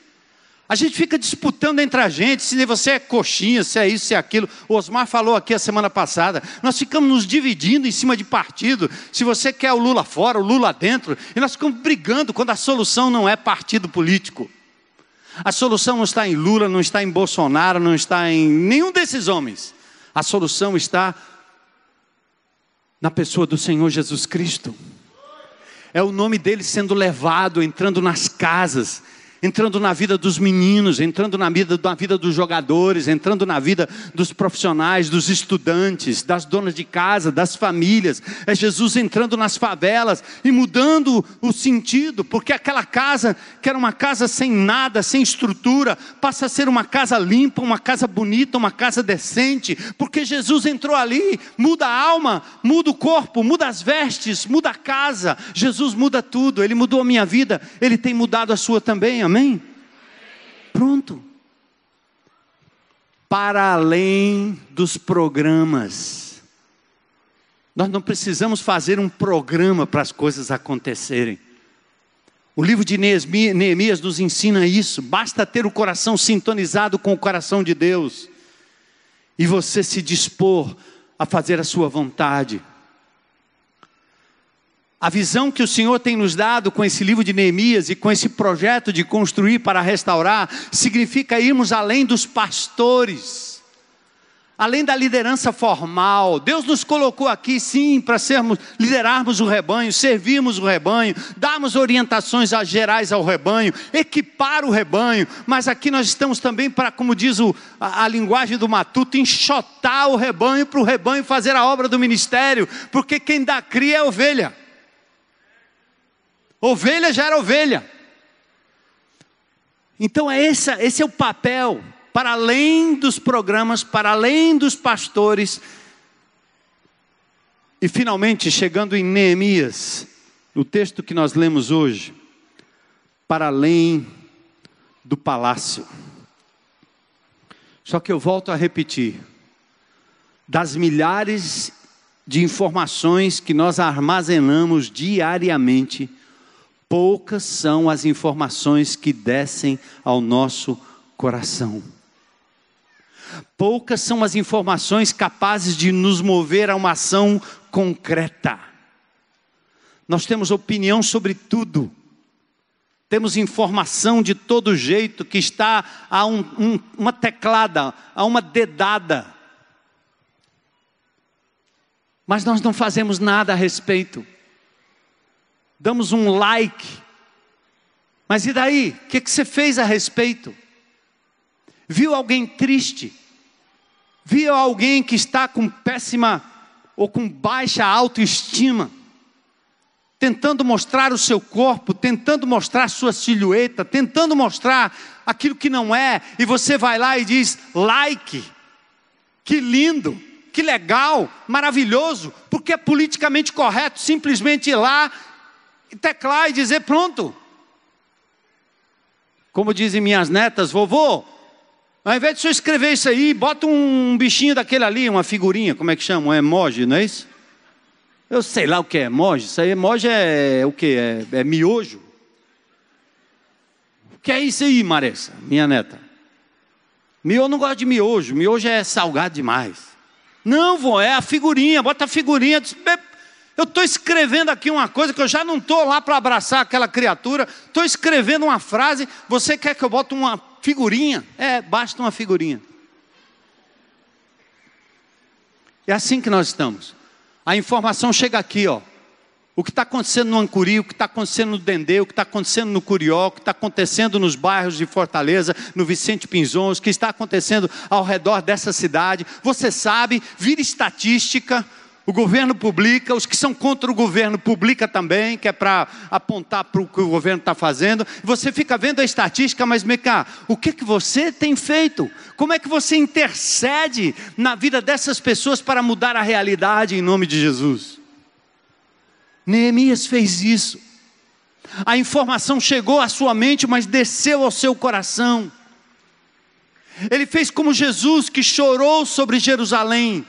A gente fica disputando entre a gente se você é coxinha, se é isso, se é aquilo. O Osmar falou aqui a semana passada. Nós ficamos nos dividindo em cima de partido. Se você quer o Lula fora, o Lula dentro. E nós ficamos brigando quando a solução não é partido político. A solução não está em Lula, não está em Bolsonaro, não está em nenhum desses homens. A solução está na pessoa do Senhor Jesus Cristo. É o nome dele sendo levado, entrando nas casas. Entrando na vida dos meninos, entrando na vida, na vida dos jogadores, entrando na vida dos profissionais, dos estudantes, das donas de casa, das famílias. É Jesus entrando nas favelas e mudando o sentido, porque aquela casa, que era uma casa sem nada, sem estrutura, passa a ser uma casa limpa, uma casa bonita, uma casa decente, porque Jesus entrou ali, muda a alma, muda o corpo, muda as vestes, muda a casa. Jesus muda tudo, ele mudou a minha vida, ele tem mudado a sua também. Amém? Pronto. Para além dos programas. Nós não precisamos fazer um programa para as coisas acontecerem. O livro de Neemias nos ensina isso. Basta ter o coração sintonizado com o coração de Deus e você se dispor a fazer a sua vontade. A visão que o Senhor tem nos dado com esse livro de Neemias e com esse projeto de construir para restaurar, significa irmos além dos pastores, além da liderança formal. Deus nos colocou aqui, sim, para sermos, liderarmos o rebanho, servirmos o rebanho, darmos orientações gerais ao rebanho, equipar o rebanho, mas aqui nós estamos também para, como diz o, a, a linguagem do matuto, enxotar o rebanho para o rebanho fazer a obra do ministério, porque quem dá cria é ovelha. Ovelha já era ovelha. Então é esse, esse é o papel, para além dos programas, para além dos pastores. E finalmente, chegando em Neemias, no texto que nós lemos hoje, para além do palácio. Só que eu volto a repetir: das milhares de informações que nós armazenamos diariamente, poucas são as informações que descem ao nosso coração. Poucas são as informações capazes de nos mover a uma ação concreta. Nós temos opinião sobre tudo, temos informação de todo jeito que está a um, um, uma teclada, a uma dedada. Mas nós não fazemos nada a respeito damos um like. Mas e daí? O que, que você fez a respeito? Viu alguém triste? Viu alguém que está com péssima ou com baixa autoestima? Tentando mostrar o seu corpo, tentando mostrar sua silhueta, tentando mostrar aquilo que não é, e você vai lá e diz: like, que lindo, que legal, maravilhoso, porque é politicamente correto simplesmente ir lá teclar e dizer: pronto. Como dizem minhas netas, vovô, ao invés de você escrever isso aí, bota um bichinho daquele ali, uma figurinha, como é que chama? Um emoji, não é isso? Eu sei lá o que é emoji. Isso aí, emoji é o que? É, é miojo? O que é isso aí, Maressa, minha neta? Miojo não gosta de miojo, miojo é salgado demais. Não, vô, é a figurinha, bota a figurinha. Eu estou escrevendo aqui uma coisa que eu já não estou lá para abraçar aquela criatura, estou escrevendo uma frase, você quer que eu bote uma figurinha? É, basta uma figurinha. É assim que nós estamos. A informação chega aqui, ó. O que está acontecendo no Ancuri, o que está acontecendo no Dendê, o que está acontecendo no Curió, o que está acontecendo nos bairros de Fortaleza, no Vicente Pinzons, o que está acontecendo ao redor dessa cidade. Você sabe, vira estatística, o governo publica, os que são contra o governo publica também, que é para apontar para o que o governo está fazendo. Você fica vendo a estatística, mas Meca, o que, que você tem feito? Como é que você intercede na vida dessas pessoas para mudar a realidade em nome de Jesus? Neemias fez isso. A informação chegou à sua mente, mas desceu ao seu coração. Ele fez como Jesus que chorou sobre Jerusalém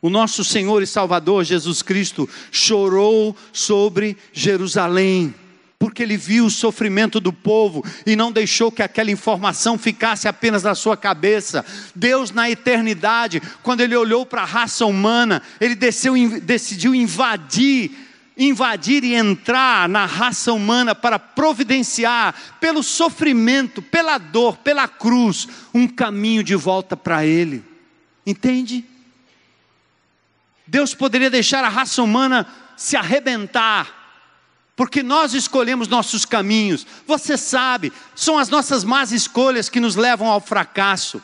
o nosso Senhor e Salvador Jesus Cristo chorou sobre Jerusalém, porque ele viu o sofrimento do povo e não deixou que aquela informação ficasse apenas na sua cabeça. Deus, na eternidade, quando ele olhou para a raça humana, ele desceu, decidiu invadir invadir e entrar na raça humana para providenciar, pelo sofrimento, pela dor, pela cruz, um caminho de volta para Ele. Entende? Deus poderia deixar a raça humana se arrebentar, porque nós escolhemos nossos caminhos. Você sabe, são as nossas más escolhas que nos levam ao fracasso.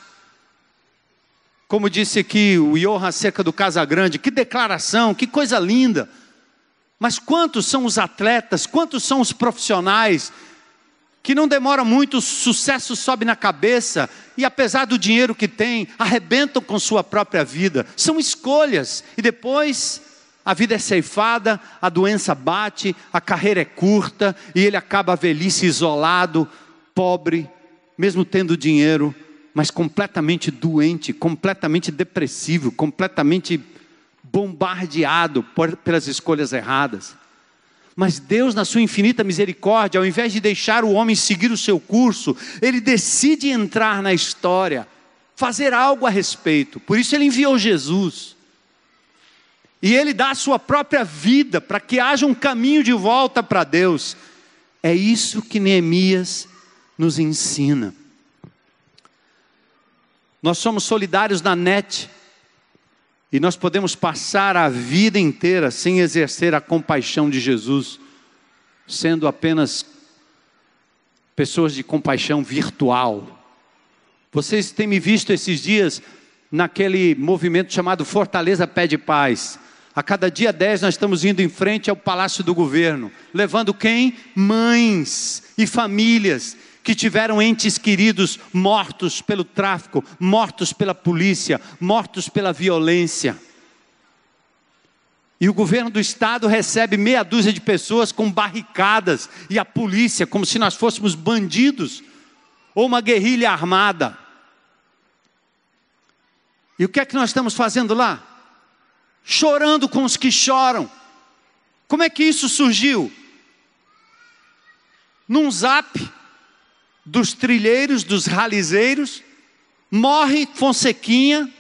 Como disse aqui o Johan acerca do Casagrande, que declaração, que coisa linda. Mas quantos são os atletas, quantos são os profissionais que não demora muito, o sucesso sobe na cabeça e apesar do dinheiro que tem, arrebentam com sua própria vida. São escolhas e depois a vida é ceifada, a doença bate, a carreira é curta e ele acaba a velhice isolado, pobre, mesmo tendo dinheiro, mas completamente doente, completamente depressivo, completamente bombardeado por, pelas escolhas erradas. Mas Deus, na sua infinita misericórdia, ao invés de deixar o homem seguir o seu curso, ele decide entrar na história, fazer algo a respeito. Por isso ele enviou Jesus. E ele dá a sua própria vida para que haja um caminho de volta para Deus. É isso que Neemias nos ensina. Nós somos solidários na net e nós podemos passar a vida inteira sem exercer a compaixão de Jesus, sendo apenas pessoas de compaixão virtual. Vocês têm me visto esses dias naquele movimento chamado Fortaleza Pede Paz. A cada dia 10 nós estamos indo em frente ao Palácio do Governo, levando quem? Mães e famílias que tiveram entes queridos mortos pelo tráfico, mortos pela polícia, mortos pela violência. E o governo do estado recebe meia dúzia de pessoas com barricadas e a polícia, como se nós fôssemos bandidos ou uma guerrilha armada. E o que é que nós estamos fazendo lá? chorando com os que choram. Como é que isso surgiu? Num zap dos trilheiros, dos ralizeiros, morre Fonsequinha,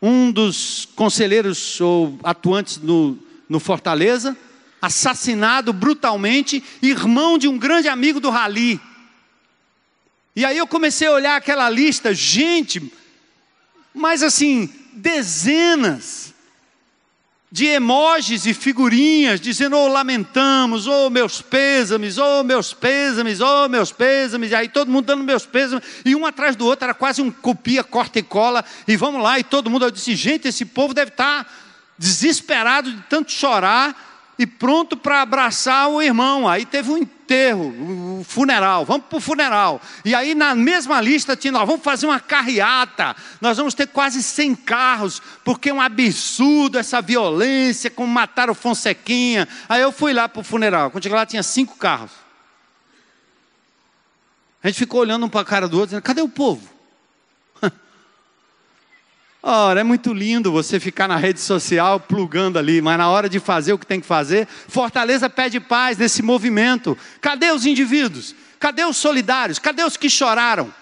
um dos conselheiros ou atuantes no, no Fortaleza, assassinado brutalmente, irmão de um grande amigo do Rali. E aí eu comecei a olhar aquela lista, gente, mas assim, dezenas de emojis e figurinhas dizendo, oh, lamentamos, oh, meus pêsames, oh, meus pêsames, oh, meus pêsames, e aí todo mundo dando meus pêsames, e um atrás do outro, era quase um copia, corta e cola, e vamos lá, e todo mundo, eu disse, gente, esse povo deve estar desesperado de tanto chorar, e pronto para abraçar o irmão. Aí teve um enterro, o funeral, vamos para o funeral. E aí na mesma lista tinha, nós vamos fazer uma carreata, nós vamos ter quase 100 carros, porque é um absurdo essa violência, como mataram o Fonsequinha. Aí eu fui lá para o funeral, quando cheguei lá tinha cinco carros. A gente ficou olhando um para a cara do outro, dizendo, cadê o povo? Ora, é muito lindo você ficar na rede social plugando ali, mas na hora de fazer o que tem que fazer, Fortaleza pede paz nesse movimento. Cadê os indivíduos? Cadê os solidários? Cadê os que choraram?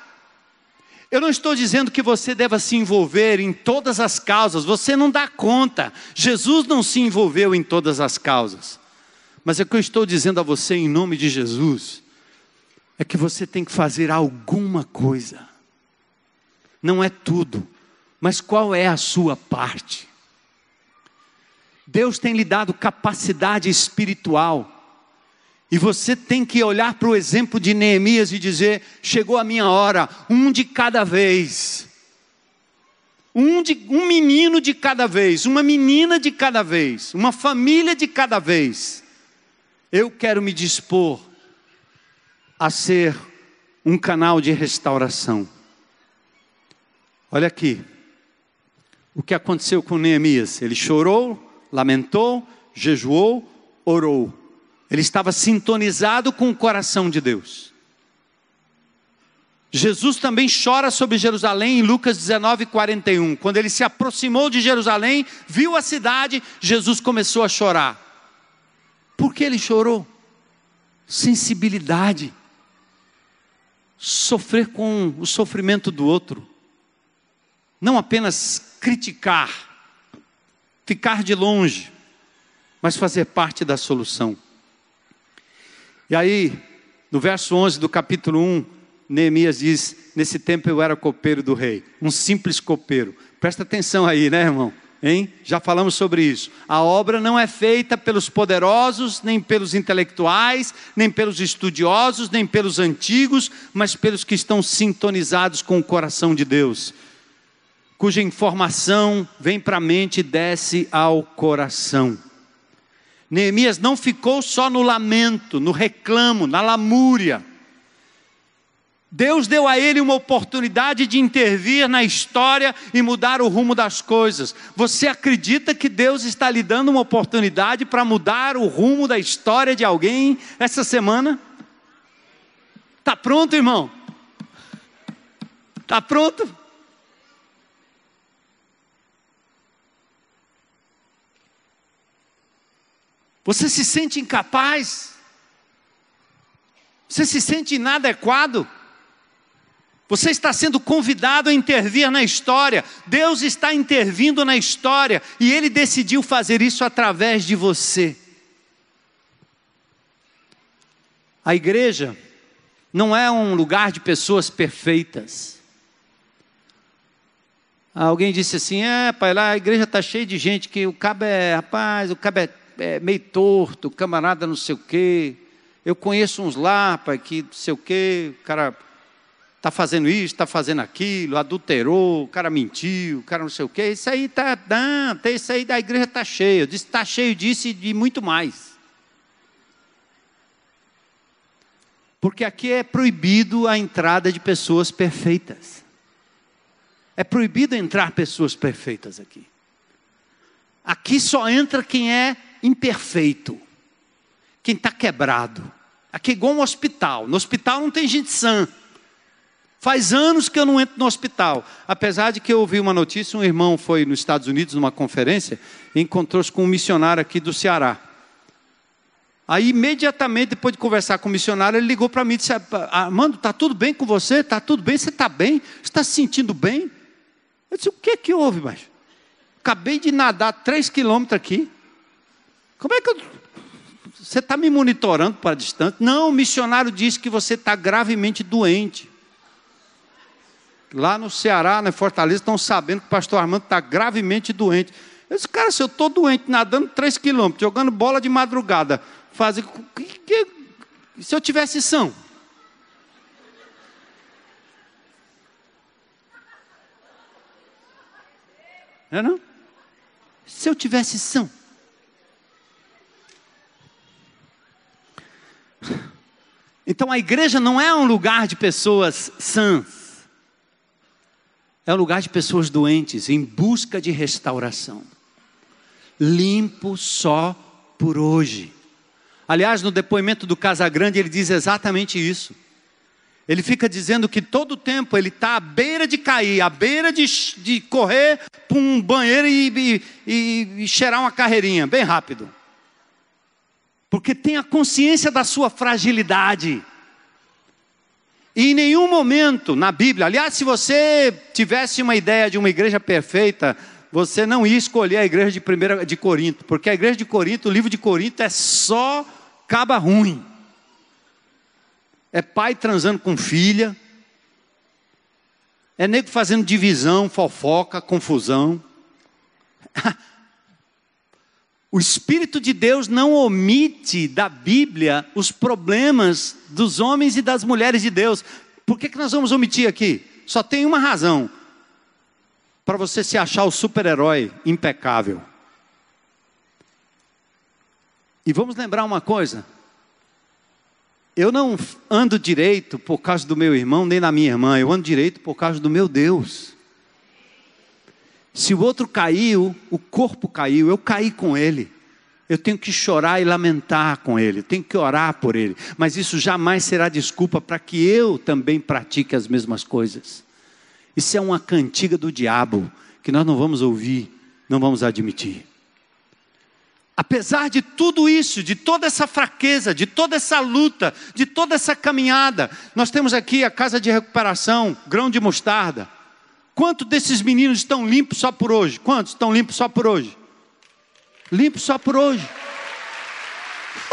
Eu não estou dizendo que você deva se envolver em todas as causas, você não dá conta. Jesus não se envolveu em todas as causas. Mas é o que eu estou dizendo a você em nome de Jesus é que você tem que fazer alguma coisa. Não é tudo mas qual é a sua parte? Deus tem lhe dado capacidade espiritual. E você tem que olhar para o exemplo de Neemias e dizer: chegou a minha hora, um de cada vez. Um, de, um menino de cada vez, uma menina de cada vez, uma família de cada vez. Eu quero me dispor a ser um canal de restauração. Olha aqui, o que aconteceu com Neemias? Ele chorou, lamentou, jejuou, orou. Ele estava sintonizado com o coração de Deus. Jesus também chora sobre Jerusalém em Lucas 19, 41. Quando ele se aproximou de Jerusalém, viu a cidade, Jesus começou a chorar. Por que ele chorou? Sensibilidade. Sofrer com o sofrimento do outro. Não apenas criticar, ficar de longe, mas fazer parte da solução. E aí, no verso 11 do capítulo 1, Neemias diz: Nesse tempo eu era copeiro do rei, um simples copeiro. Presta atenção aí, né, irmão? Hein? Já falamos sobre isso. A obra não é feita pelos poderosos, nem pelos intelectuais, nem pelos estudiosos, nem pelos antigos, mas pelos que estão sintonizados com o coração de Deus, cuja informação vem para a mente e desce ao coração. Neemias não ficou só no lamento, no reclamo, na lamúria. Deus deu a ele uma oportunidade de intervir na história e mudar o rumo das coisas. Você acredita que Deus está lhe dando uma oportunidade para mudar o rumo da história de alguém essa semana? Está pronto, irmão? Está pronto? Você se sente incapaz? Você se sente inadequado? Você está sendo convidado a intervir na história. Deus está intervindo na história e Ele decidiu fazer isso através de você. A igreja não é um lugar de pessoas perfeitas. Alguém disse assim: é, pai, lá a igreja está cheia de gente que o cabo é, rapaz, o cabo é, é meio torto, camarada não sei o quê. Eu conheço uns lá, pai, que não sei o quê, o cara está fazendo isso, está fazendo aquilo, adulterou, o cara mentiu, o cara não sei o quê. Isso aí está, não, isso aí da igreja está cheio. Disse, está cheio disso e de muito mais. Porque aqui é proibido a entrada de pessoas perfeitas. É proibido entrar pessoas perfeitas aqui. Aqui só entra quem é imperfeito, quem está quebrado. Aqui é igual um hospital. No hospital não tem gente sã. Faz anos que eu não entro no hospital. Apesar de que eu ouvi uma notícia, um irmão foi nos Estados Unidos numa conferência e encontrou-se com um missionário aqui do Ceará. Aí, imediatamente, depois de conversar com o missionário, ele ligou para mim e disse: Armando, está tudo bem com você? Está tudo bem? Você está bem? Você está se sentindo bem? Eu disse: O que que houve, mas? Acabei de nadar três quilômetros aqui. Como é que eu. Você está me monitorando para distante? Não, o missionário disse que você está gravemente doente. Lá no Ceará, na Fortaleza, estão sabendo que o pastor Armando está gravemente doente. Eu disse, cara, se eu estou doente, nadando 3 quilômetros, jogando bola de madrugada, fazer. Se eu tivesse são? Não é não? Se eu tivesse são. Então a igreja não é um lugar de pessoas sãs. É um lugar de pessoas doentes em busca de restauração. Limpo só por hoje. Aliás, no depoimento do Casagrande, ele diz exatamente isso. Ele fica dizendo que todo tempo ele está à beira de cair, à beira de, de correr para um banheiro e, e, e cheirar uma carreirinha, bem rápido. Porque tem a consciência da sua fragilidade. E em nenhum momento na Bíblia, aliás, se você tivesse uma ideia de uma igreja perfeita, você não ia escolher a igreja de, primeira, de Corinto, porque a igreja de Corinto, o livro de Corinto é só caba ruim. É pai transando com filha, é nego fazendo divisão, fofoca, confusão. O Espírito de Deus não omite da Bíblia os problemas dos homens e das mulheres de Deus. Por que, que nós vamos omitir aqui? Só tem uma razão: para você se achar o super-herói impecável. E vamos lembrar uma coisa: eu não ando direito por causa do meu irmão nem da minha irmã, eu ando direito por causa do meu Deus. Se o outro caiu, o corpo caiu, eu caí com ele. Eu tenho que chorar e lamentar com ele, tenho que orar por ele, mas isso jamais será desculpa para que eu também pratique as mesmas coisas. Isso é uma cantiga do diabo que nós não vamos ouvir, não vamos admitir. Apesar de tudo isso, de toda essa fraqueza, de toda essa luta, de toda essa caminhada, nós temos aqui a casa de recuperação, grão de mostarda. Quantos desses meninos estão limpos só por hoje? Quantos estão limpos só por hoje? Limpos só por hoje.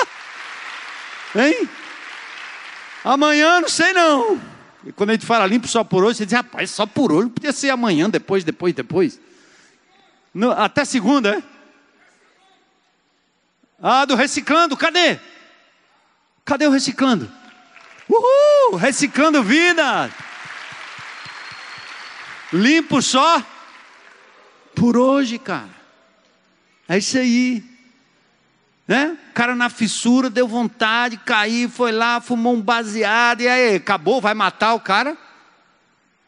hein? Amanhã não sei não. E quando a gente fala limpo só por hoje, você diz, rapaz, só por hoje, podia ser amanhã, depois, depois, depois. No, até segunda, é? Ah, do reciclando, cadê? Cadê o reciclando? Uhul! Reciclando vida! Limpo só por hoje, cara. É isso aí. Né? Cara na fissura deu vontade, caiu, foi lá, fumou um baseado, e aí, acabou, vai matar o cara?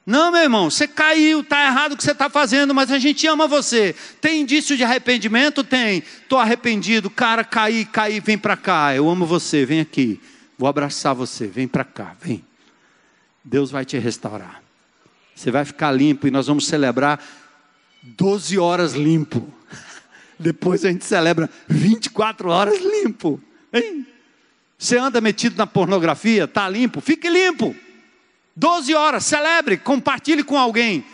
Não, meu irmão, você caiu, está errado o que você está fazendo, mas a gente ama você. Tem indício de arrependimento? Tem. Estou arrependido, cara, caí, caí, vem para cá. Eu amo você, vem aqui. Vou abraçar você, vem para cá, vem. Deus vai te restaurar. Você vai ficar limpo e nós vamos celebrar 12 horas limpo. Depois a gente celebra 24 horas limpo. Hein? Você anda metido na pornografia, está limpo? Fique limpo. 12 horas, celebre, compartilhe com alguém.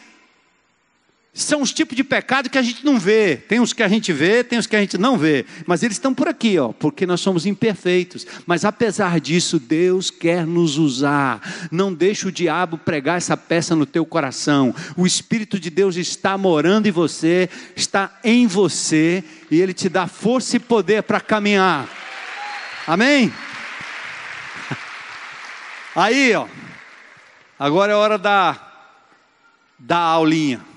São os tipos de pecado que a gente não vê. Tem os que a gente vê, tem os que a gente não vê. Mas eles estão por aqui, ó, porque nós somos imperfeitos. Mas apesar disso, Deus quer nos usar. Não deixe o diabo pregar essa peça no teu coração. O Espírito de Deus está morando em você, está em você, e Ele te dá força e poder para caminhar. Amém? Aí, ó. Agora é hora da, da aulinha.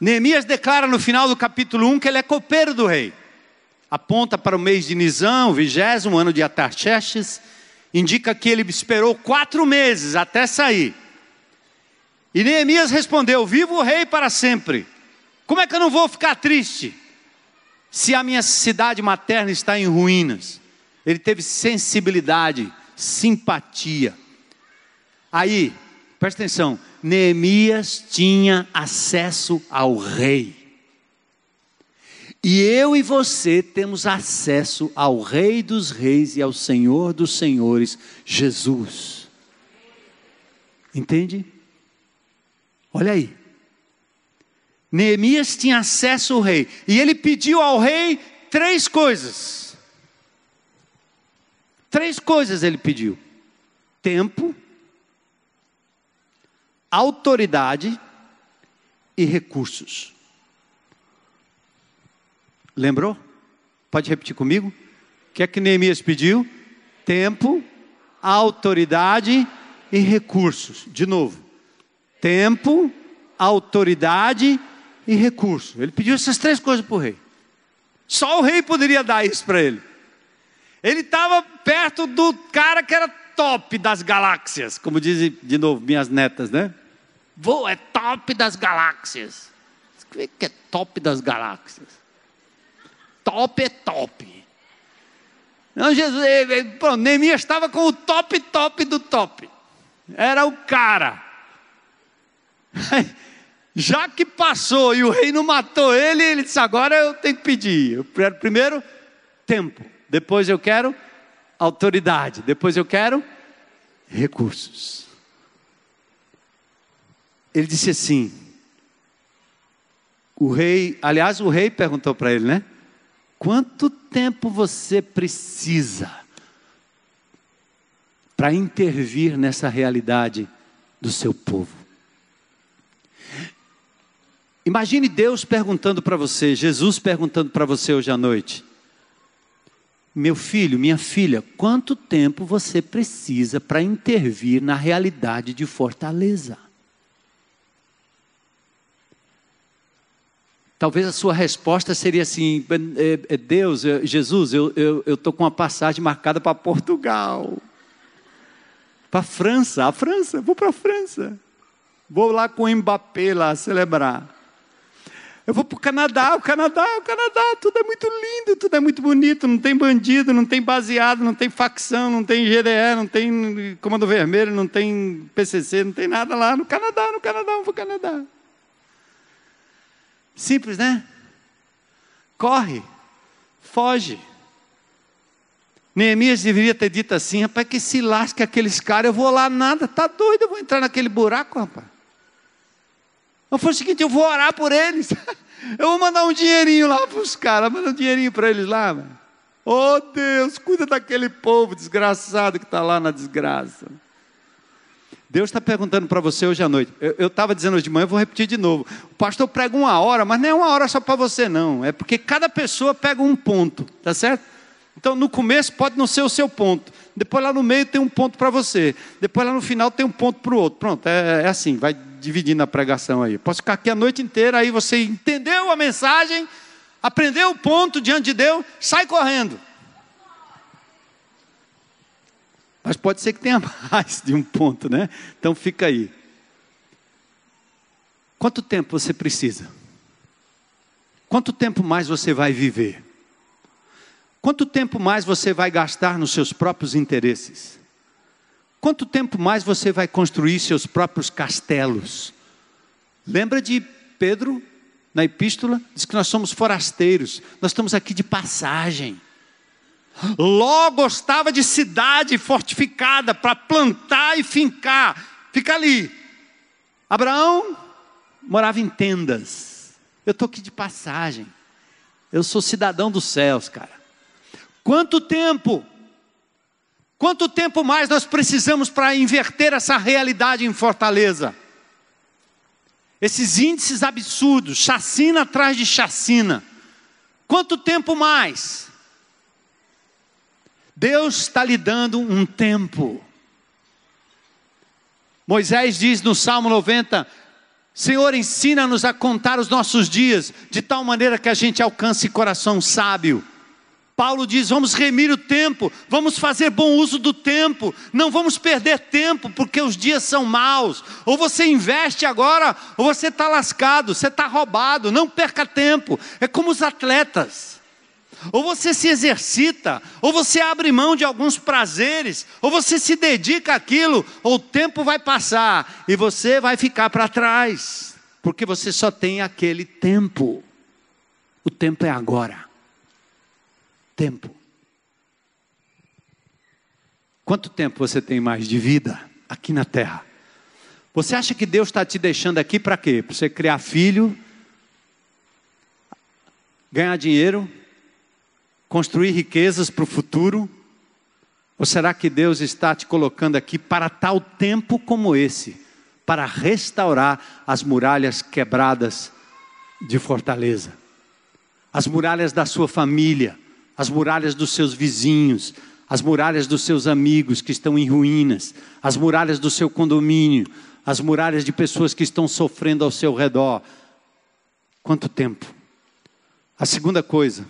Neemias declara no final do capítulo 1 que ele é copeiro do rei. Aponta para o mês de Nizam, o vigésimo ano de Atarxerxes, indica que ele esperou quatro meses até sair. E Neemias respondeu: Viva o rei para sempre. Como é que eu não vou ficar triste se a minha cidade materna está em ruínas? Ele teve sensibilidade, simpatia. Aí, presta atenção: Neemias tinha acesso ao rei. E eu e você temos acesso ao Rei dos Reis e ao Senhor dos Senhores, Jesus. Entende? Olha aí. Neemias tinha acesso ao rei. E ele pediu ao rei três coisas. Três coisas ele pediu: tempo, autoridade e recursos. Lembrou? Pode repetir comigo? O que é que Neemias pediu? Tempo, autoridade e recursos. De novo. Tempo, autoridade e recursos. Ele pediu essas três coisas para o rei. Só o rei poderia dar isso para ele. Ele estava perto do cara que era top das galáxias, como dizem de novo minhas netas, né? Vou, é top das galáxias. O que é top das galáxias? Top é top. Não, Jesus, pronto, Neemias estava com o top, top do top. Era o cara. Já que passou e o rei não matou ele, ele disse: agora eu tenho que pedir. Eu quero primeiro tempo, depois eu quero autoridade, depois eu quero recursos. Ele disse assim: o rei, aliás, o rei perguntou para ele, né? Quanto tempo você precisa para intervir nessa realidade do seu povo? Imagine Deus perguntando para você, Jesus perguntando para você hoje à noite: Meu filho, minha filha, quanto tempo você precisa para intervir na realidade de Fortaleza? Talvez a sua resposta seria assim: é, é Deus, é, Jesus, eu estou eu, eu com uma passagem marcada para Portugal, para França, a França, vou para a França, vou lá com o Mbappé lá celebrar. Eu vou para o Canadá, o Canadá, o Canadá, tudo é muito lindo, tudo é muito bonito, não tem bandido, não tem baseado, não tem facção, não tem GDE, não tem Comando Vermelho, não tem PCC, não tem nada lá no Canadá, no Canadá, vou para o Canadá. Simples, né? Corre, foge. Neemias deveria ter dito assim: rapaz, que se lasque aqueles caras, eu vou lá nada, tá doido, eu vou entrar naquele buraco, rapaz. Eu falei o seguinte: eu vou orar por eles, eu vou mandar um dinheirinho lá para os caras, manda um dinheirinho para eles lá, mano. Oh Deus, cuida daquele povo desgraçado que está lá na desgraça. Deus está perguntando para você hoje à noite. Eu estava dizendo hoje de manhã, eu vou repetir de novo. O pastor prega uma hora, mas não é uma hora só para você, não. É porque cada pessoa pega um ponto, tá certo? Então, no começo pode não ser o seu ponto. Depois, lá no meio, tem um ponto para você. Depois, lá no final, tem um ponto para o outro. Pronto, é, é assim, vai dividindo a pregação aí. Posso ficar aqui a noite inteira, aí você entendeu a mensagem, aprendeu o ponto diante de Deus, sai correndo. Mas pode ser que tenha mais de um ponto, né? Então fica aí. Quanto tempo você precisa? Quanto tempo mais você vai viver? Quanto tempo mais você vai gastar nos seus próprios interesses? Quanto tempo mais você vai construir seus próprios castelos? Lembra de Pedro na epístola? Diz que nós somos forasteiros, nós estamos aqui de passagem. Ló gostava de cidade fortificada para plantar e fincar, fica ali. Abraão morava em tendas. Eu estou aqui de passagem. Eu sou cidadão dos céus, cara. Quanto tempo? Quanto tempo mais nós precisamos para inverter essa realidade em Fortaleza? Esses índices absurdos, chacina atrás de chacina. Quanto tempo mais? Deus está lhe dando um tempo. Moisés diz no Salmo 90: Senhor, ensina-nos a contar os nossos dias, de tal maneira que a gente alcance coração sábio. Paulo diz: vamos remir o tempo, vamos fazer bom uso do tempo, não vamos perder tempo, porque os dias são maus. Ou você investe agora, ou você está lascado, você está roubado, não perca tempo. É como os atletas ou você se exercita, ou você abre mão de alguns prazeres, ou você se dedica àquilo, ou o tempo vai passar e você vai ficar para trás, porque você só tem aquele tempo. O tempo é agora. Tempo. Quanto tempo você tem mais de vida aqui na terra? Você acha que Deus está te deixando aqui para quê? Para você criar filho, ganhar dinheiro, construir riquezas para o futuro? Ou será que Deus está te colocando aqui para tal tempo como esse, para restaurar as muralhas quebradas de Fortaleza, as muralhas da sua família, as muralhas dos seus vizinhos, as muralhas dos seus amigos que estão em ruínas, as muralhas do seu condomínio, as muralhas de pessoas que estão sofrendo ao seu redor? Quanto tempo? A segunda coisa,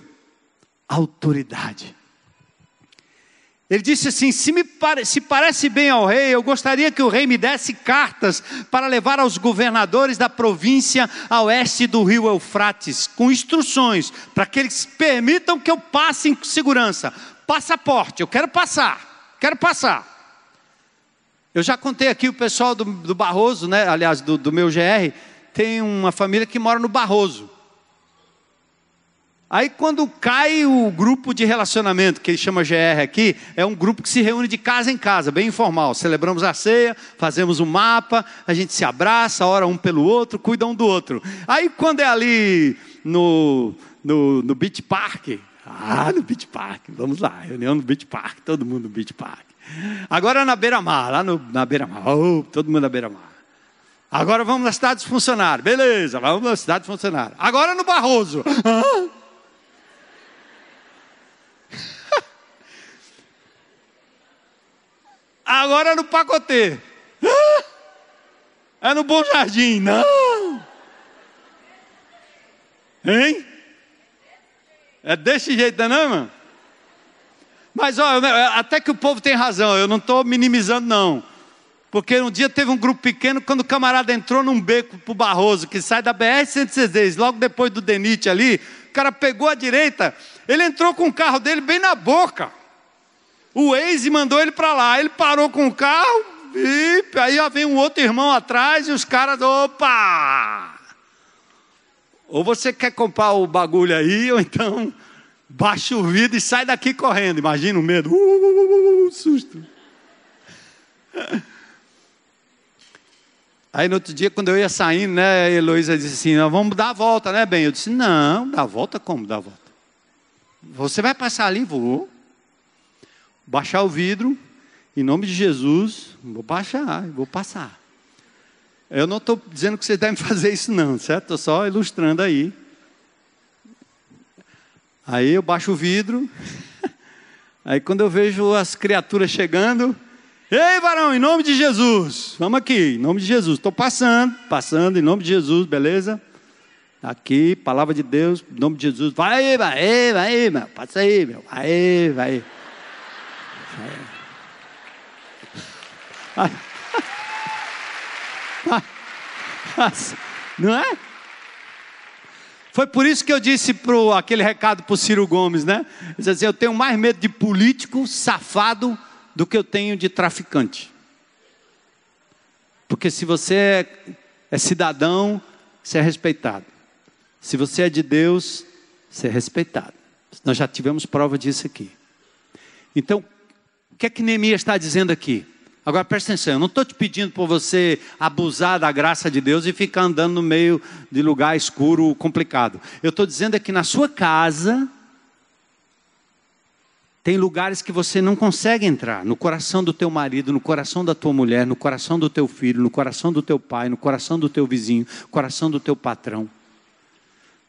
autoridade. Ele disse assim: se, me pare, se parece bem ao rei, eu gostaria que o rei me desse cartas para levar aos governadores da província a oeste do rio Eufrates, com instruções para que eles permitam que eu passe em segurança. Passaporte, eu quero passar, quero passar. Eu já contei aqui o pessoal do, do Barroso, né? aliás, do, do meu GR, tem uma família que mora no Barroso. Aí quando cai o grupo de relacionamento, que ele chama GR aqui, é um grupo que se reúne de casa em casa, bem informal. Celebramos a ceia, fazemos um mapa, a gente se abraça, ora um pelo outro, cuida um do outro. Aí quando é ali no, no, no Beach Park, ah, no Beach Park, vamos lá, reunião no Beach Park, todo mundo no Beach Park. Agora na beira-mar, lá no, na beira-mar, oh, todo mundo na beira-mar. Agora vamos na cidade dos funcionários, beleza, vamos na cidade dos funcionários. Agora no Barroso. Ah, Agora é no pacotê. É no Bom Jardim. Não. Hein? É desse jeito, não, é, mano? Mas olha, até que o povo tem razão, eu não estou minimizando, não. Porque um dia teve um grupo pequeno, quando o camarada entrou num beco pro Barroso, que sai da BR-116, logo depois do Denite ali, o cara pegou a direita, ele entrou com o carro dele bem na boca. O ex mandou ele para lá. Ele parou com o carro, e aí vem um outro irmão atrás e os caras, opa! Ou você quer comprar o bagulho aí, ou então baixa o vidro e sai daqui correndo. Imagina o medo. Uh, uh, uh, susto. Aí no outro dia, quando eu ia saindo, né, a Heloísa disse assim: vamos dar a volta, né, bem? Eu disse: não, dar a volta como dar a volta? Você vai passar ali? Vou baixar o vidro Em nome de Jesus, vou baixar, vou passar. Eu não estou dizendo que vocês devem fazer isso, não, certo? Estou só ilustrando aí. Aí eu baixo o vidro. Aí quando eu vejo as criaturas chegando, ei varão, em nome de Jesus, vamos aqui, em nome de Jesus, estou passando, passando, em nome de Jesus, beleza? Aqui, palavra de Deus, em nome de Jesus, vai, vai, vai, vai, passa aí, meu, vai, vai. Não é? Foi por isso que eu disse pro, aquele recado para o Ciro Gomes, né? Ele disse assim, eu tenho mais medo de político safado do que eu tenho de traficante. Porque se você é, cidadão, você é respeitado. Se você é de Deus, você é respeitado. Nós já tivemos prova disso aqui. Então, que é que Neemias está dizendo aqui? Agora presta atenção, eu não estou te pedindo para você abusar da graça de Deus e ficar andando no meio de lugar escuro, complicado. Eu estou dizendo é que na sua casa tem lugares que você não consegue entrar, no coração do teu marido, no coração da tua mulher, no coração do teu filho, no coração do teu pai, no coração do teu vizinho, no coração do teu patrão.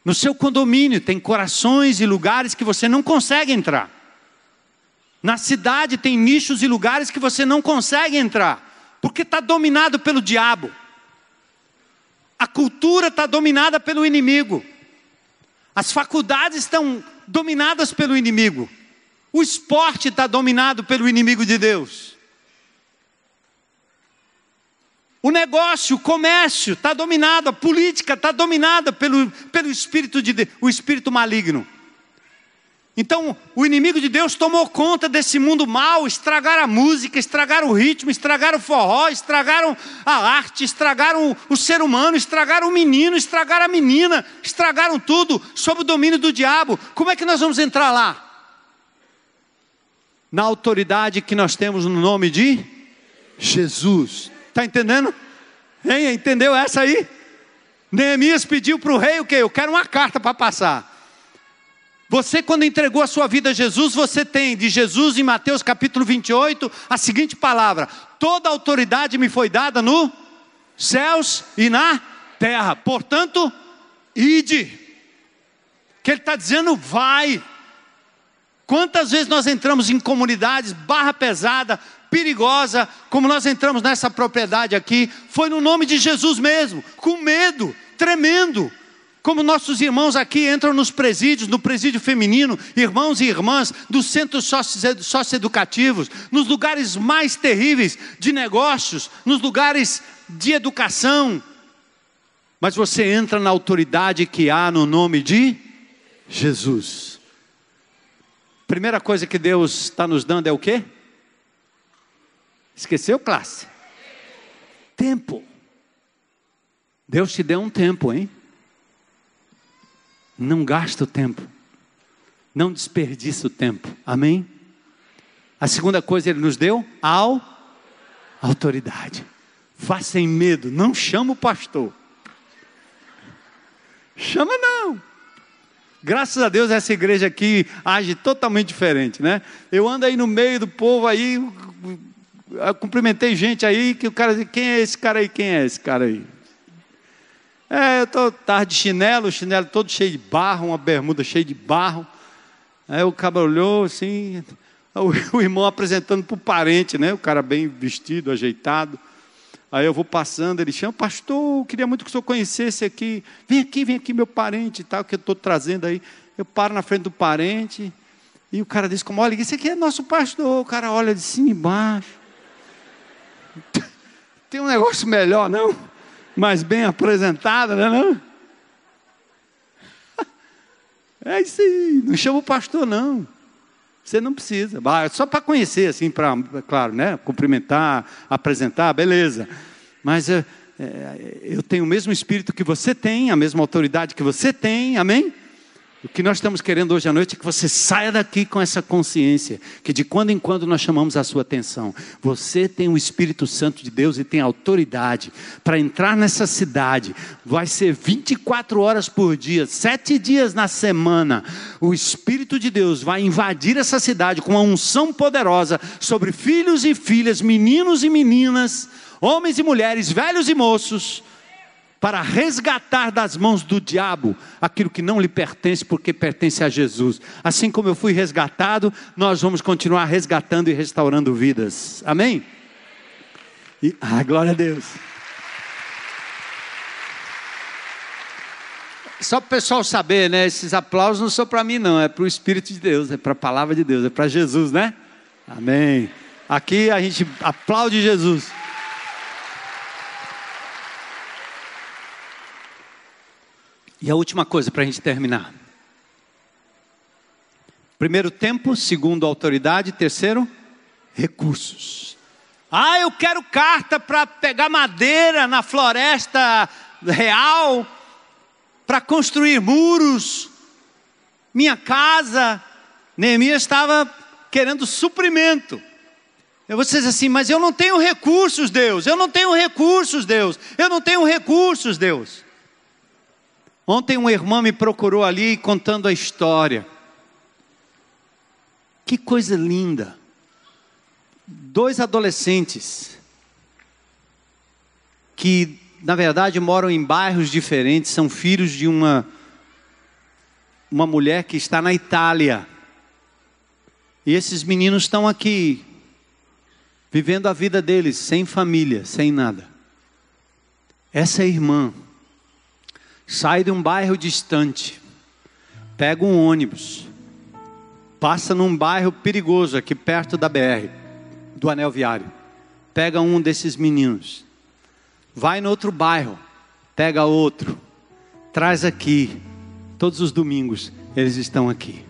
No seu condomínio tem corações e lugares que você não consegue entrar. Na cidade tem nichos e lugares que você não consegue entrar, porque está dominado pelo diabo. A cultura está dominada pelo inimigo. As faculdades estão dominadas pelo inimigo. O esporte está dominado pelo inimigo de Deus. O negócio, o comércio está dominado, a política está dominada pelo, pelo espírito de o espírito maligno. Então, o inimigo de Deus tomou conta desse mundo mal, estragaram a música, estragaram o ritmo, estragaram o forró, estragaram a arte, estragaram o ser humano, estragaram o menino, estragaram a menina, estragaram tudo sob o domínio do diabo. Como é que nós vamos entrar lá? Na autoridade que nós temos no nome de Jesus. Está entendendo? Hein? Entendeu essa aí? Neemias pediu para o rei o quê? Eu quero uma carta para passar. Você, quando entregou a sua vida a Jesus, você tem de Jesus em Mateus capítulo 28 a seguinte palavra: Toda autoridade me foi dada no céus e na terra, portanto, ide. Que ele está dizendo, vai. Quantas vezes nós entramos em comunidades barra pesada, perigosa, como nós entramos nessa propriedade aqui, foi no nome de Jesus mesmo, com medo, tremendo. Como nossos irmãos aqui entram nos presídios, no presídio feminino, irmãos e irmãs dos centros socioeducativos, nos lugares mais terríveis de negócios, nos lugares de educação. Mas você entra na autoridade que há no nome de Jesus. Primeira coisa que Deus está nos dando é o quê? Esqueceu, classe? Tempo. Deus te deu um tempo, hein? Não gasta o tempo. Não desperdiça o tempo. Amém? A segunda coisa ele nos deu ao autoridade. Vá sem medo, não chama o pastor. Chama não. Graças a Deus essa igreja aqui age totalmente diferente, né? Eu ando aí no meio do povo aí, cumprimentei gente aí que o cara diz, quem é esse cara aí? Quem é esse cara aí? É, eu estou tarde de chinelo, o chinelo todo cheio de barro, uma bermuda cheia de barro. Aí o cara olhou assim, o, irmão apresentando para o parente, né? O cara bem vestido, ajeitado. Aí eu vou passando, ele chama, pastor, queria muito que o senhor conhecesse aqui. Vem aqui, vem aqui, meu parente tal, que eu estou trazendo aí. Eu paro na frente do parente, e o cara diz, como, olha, esse aqui é nosso pastor. O cara olha de cima e embaixo. Tem um negócio melhor, não? Mais bem apresentada, né? Não? É isso aí, não chama o pastor, não. Você não precisa, só para conhecer, assim, para, claro, né? Cumprimentar, apresentar, beleza. Mas é, é, eu tenho o mesmo espírito que você tem, a mesma autoridade que você tem, amém? O que nós estamos querendo hoje à noite é que você saia daqui com essa consciência, que de quando em quando nós chamamos a sua atenção. Você tem o Espírito Santo de Deus e tem autoridade para entrar nessa cidade. Vai ser 24 horas por dia, sete dias na semana. O Espírito de Deus vai invadir essa cidade com uma unção poderosa sobre filhos e filhas, meninos e meninas, homens e mulheres, velhos e moços para resgatar das mãos do diabo aquilo que não lhe pertence, porque pertence a Jesus. Assim como eu fui resgatado, nós vamos continuar resgatando e restaurando vidas. Amém? E, ah, glória a Deus. Só para o pessoal saber, né? Esses aplausos não são para mim, não, é para o Espírito de Deus, é para a palavra de Deus, é para Jesus, né? Amém. Aqui a gente aplaude Jesus. E a última coisa para a gente terminar. Primeiro, tempo. Segundo, autoridade. Terceiro, recursos. Ah, eu quero carta para pegar madeira na floresta real, para construir muros, minha casa. Neemias estava querendo suprimento. Eu vou dizer assim, mas eu não tenho recursos, Deus. Eu não tenho recursos, Deus. Eu não tenho recursos, Deus. Ontem uma irmã me procurou ali contando a história. Que coisa linda. Dois adolescentes que, na verdade, moram em bairros diferentes, são filhos de uma uma mulher que está na Itália. E esses meninos estão aqui vivendo a vida deles sem família, sem nada. Essa irmã sai de um bairro distante, pega um ônibus, passa num bairro perigoso aqui perto da BR, do anel viário, pega um desses meninos, vai no outro bairro, pega outro, traz aqui, todos os domingos eles estão aqui.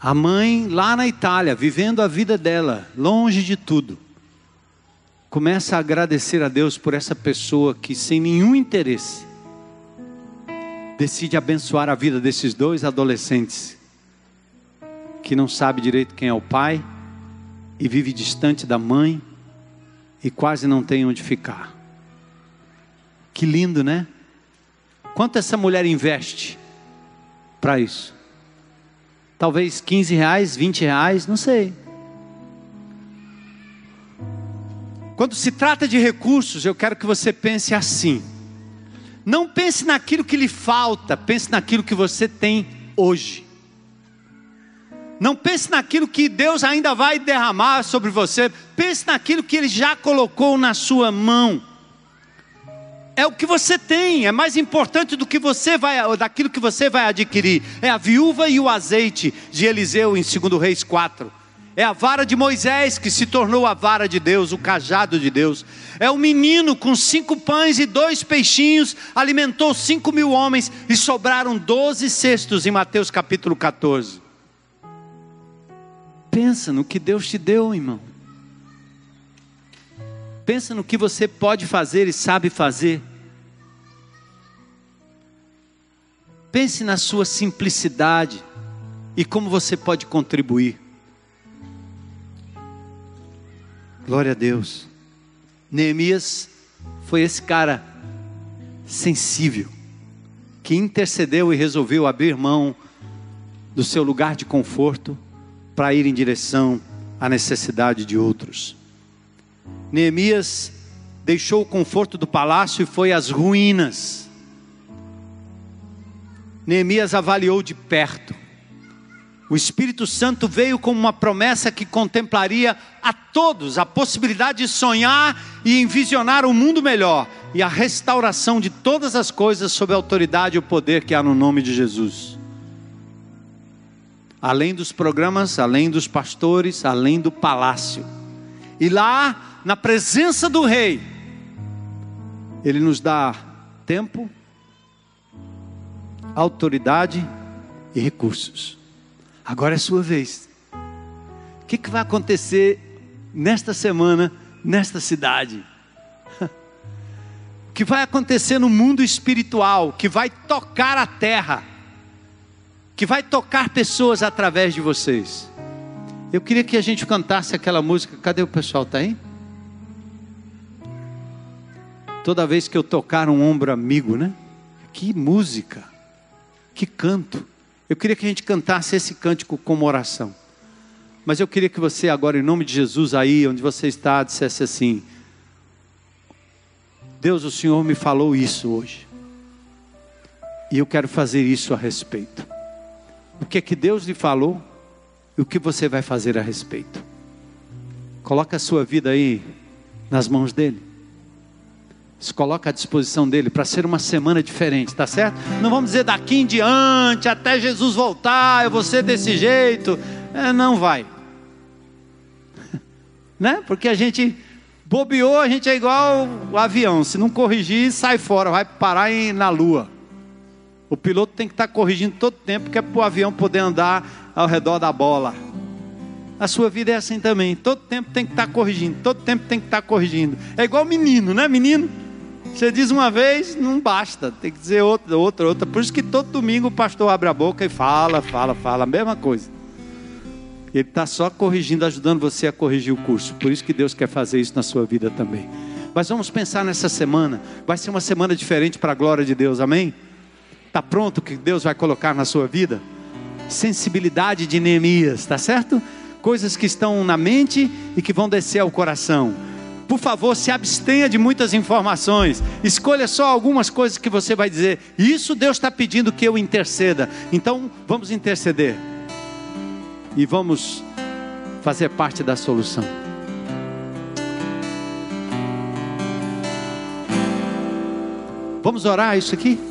A mãe lá na Itália, vivendo a vida dela, longe de tudo, começa a agradecer a Deus por essa pessoa que, sem nenhum interesse, decide abençoar a vida desses dois adolescentes que não sabe direito quem é o pai e vive distante da mãe e quase não tem onde ficar. Que lindo, né? Quanto essa mulher investe para isso? Talvez 15 reais, 20 reais, não sei. Quando se trata de recursos, eu quero que você pense assim. Não pense naquilo que lhe falta, pense naquilo que você tem hoje. Não pense naquilo que Deus ainda vai derramar sobre você, pense naquilo que Ele já colocou na sua mão. É o que você tem, é mais importante do que você vai, daquilo que você vai adquirir. É a viúva e o azeite de Eliseu em 2 Reis 4. É a vara de Moisés que se tornou a vara de Deus, o cajado de Deus. É o menino com cinco pães e dois peixinhos, alimentou cinco mil homens e sobraram doze cestos em Mateus capítulo 14. Pensa no que Deus te deu, irmão. Pensa no que você pode fazer e sabe fazer. Pense na sua simplicidade e como você pode contribuir. Glória a Deus. Neemias foi esse cara sensível, que intercedeu e resolveu abrir mão do seu lugar de conforto para ir em direção à necessidade de outros. Neemias deixou o conforto do palácio e foi às ruínas. Neemias avaliou de perto o Espírito Santo veio como uma promessa que contemplaria a todos a possibilidade de sonhar e envisionar um mundo melhor e a restauração de todas as coisas sob a autoridade e o poder que há no nome de Jesus. Além dos programas, além dos pastores, além do palácio. E lá, na presença do Rei, Ele nos dá tempo, autoridade e recursos. Agora é sua vez. O que, que vai acontecer nesta semana, nesta cidade? O que vai acontecer no mundo espiritual, que vai tocar a terra, que vai tocar pessoas através de vocês. Eu queria que a gente cantasse aquela música. Cadê o pessoal? Tá aí? Toda vez que eu tocar um ombro amigo, né? Que música, que canto. Eu queria que a gente cantasse esse cântico como oração. Mas eu queria que você agora, em nome de Jesus, aí onde você está, dissesse assim: Deus, o Senhor me falou isso hoje. E eu quero fazer isso a respeito. O que é que Deus lhe falou e o que você vai fazer a respeito? Coloca a sua vida aí nas mãos dele. Se coloca à disposição dele para ser uma semana diferente, tá certo? Não vamos dizer daqui em diante, até Jesus voltar, eu vou ser desse jeito. É, não vai. né? Porque a gente bobeou, a gente é igual o avião. Se não corrigir, sai fora, vai parar em, na lua. O piloto tem que estar corrigindo todo tempo, que é para o avião poder andar ao redor da bola. A sua vida é assim também. Todo tempo tem que estar corrigindo. Todo tempo tem que estar corrigindo. É igual menino, né, menino? Você diz uma vez, não basta. Tem que dizer outra, outra, outra. Por isso que todo domingo o pastor abre a boca e fala, fala, fala. A mesma coisa. Ele está só corrigindo, ajudando você a corrigir o curso. Por isso que Deus quer fazer isso na sua vida também. Mas vamos pensar nessa semana. Vai ser uma semana diferente para a glória de Deus. Amém? Está pronto o que Deus vai colocar na sua vida? Sensibilidade de Neemias, tá certo? Coisas que estão na mente e que vão descer ao coração. Por favor, se abstenha de muitas informações. Escolha só algumas coisas que você vai dizer. Isso Deus está pedindo que eu interceda. Então, vamos interceder. E vamos fazer parte da solução. Vamos orar isso aqui?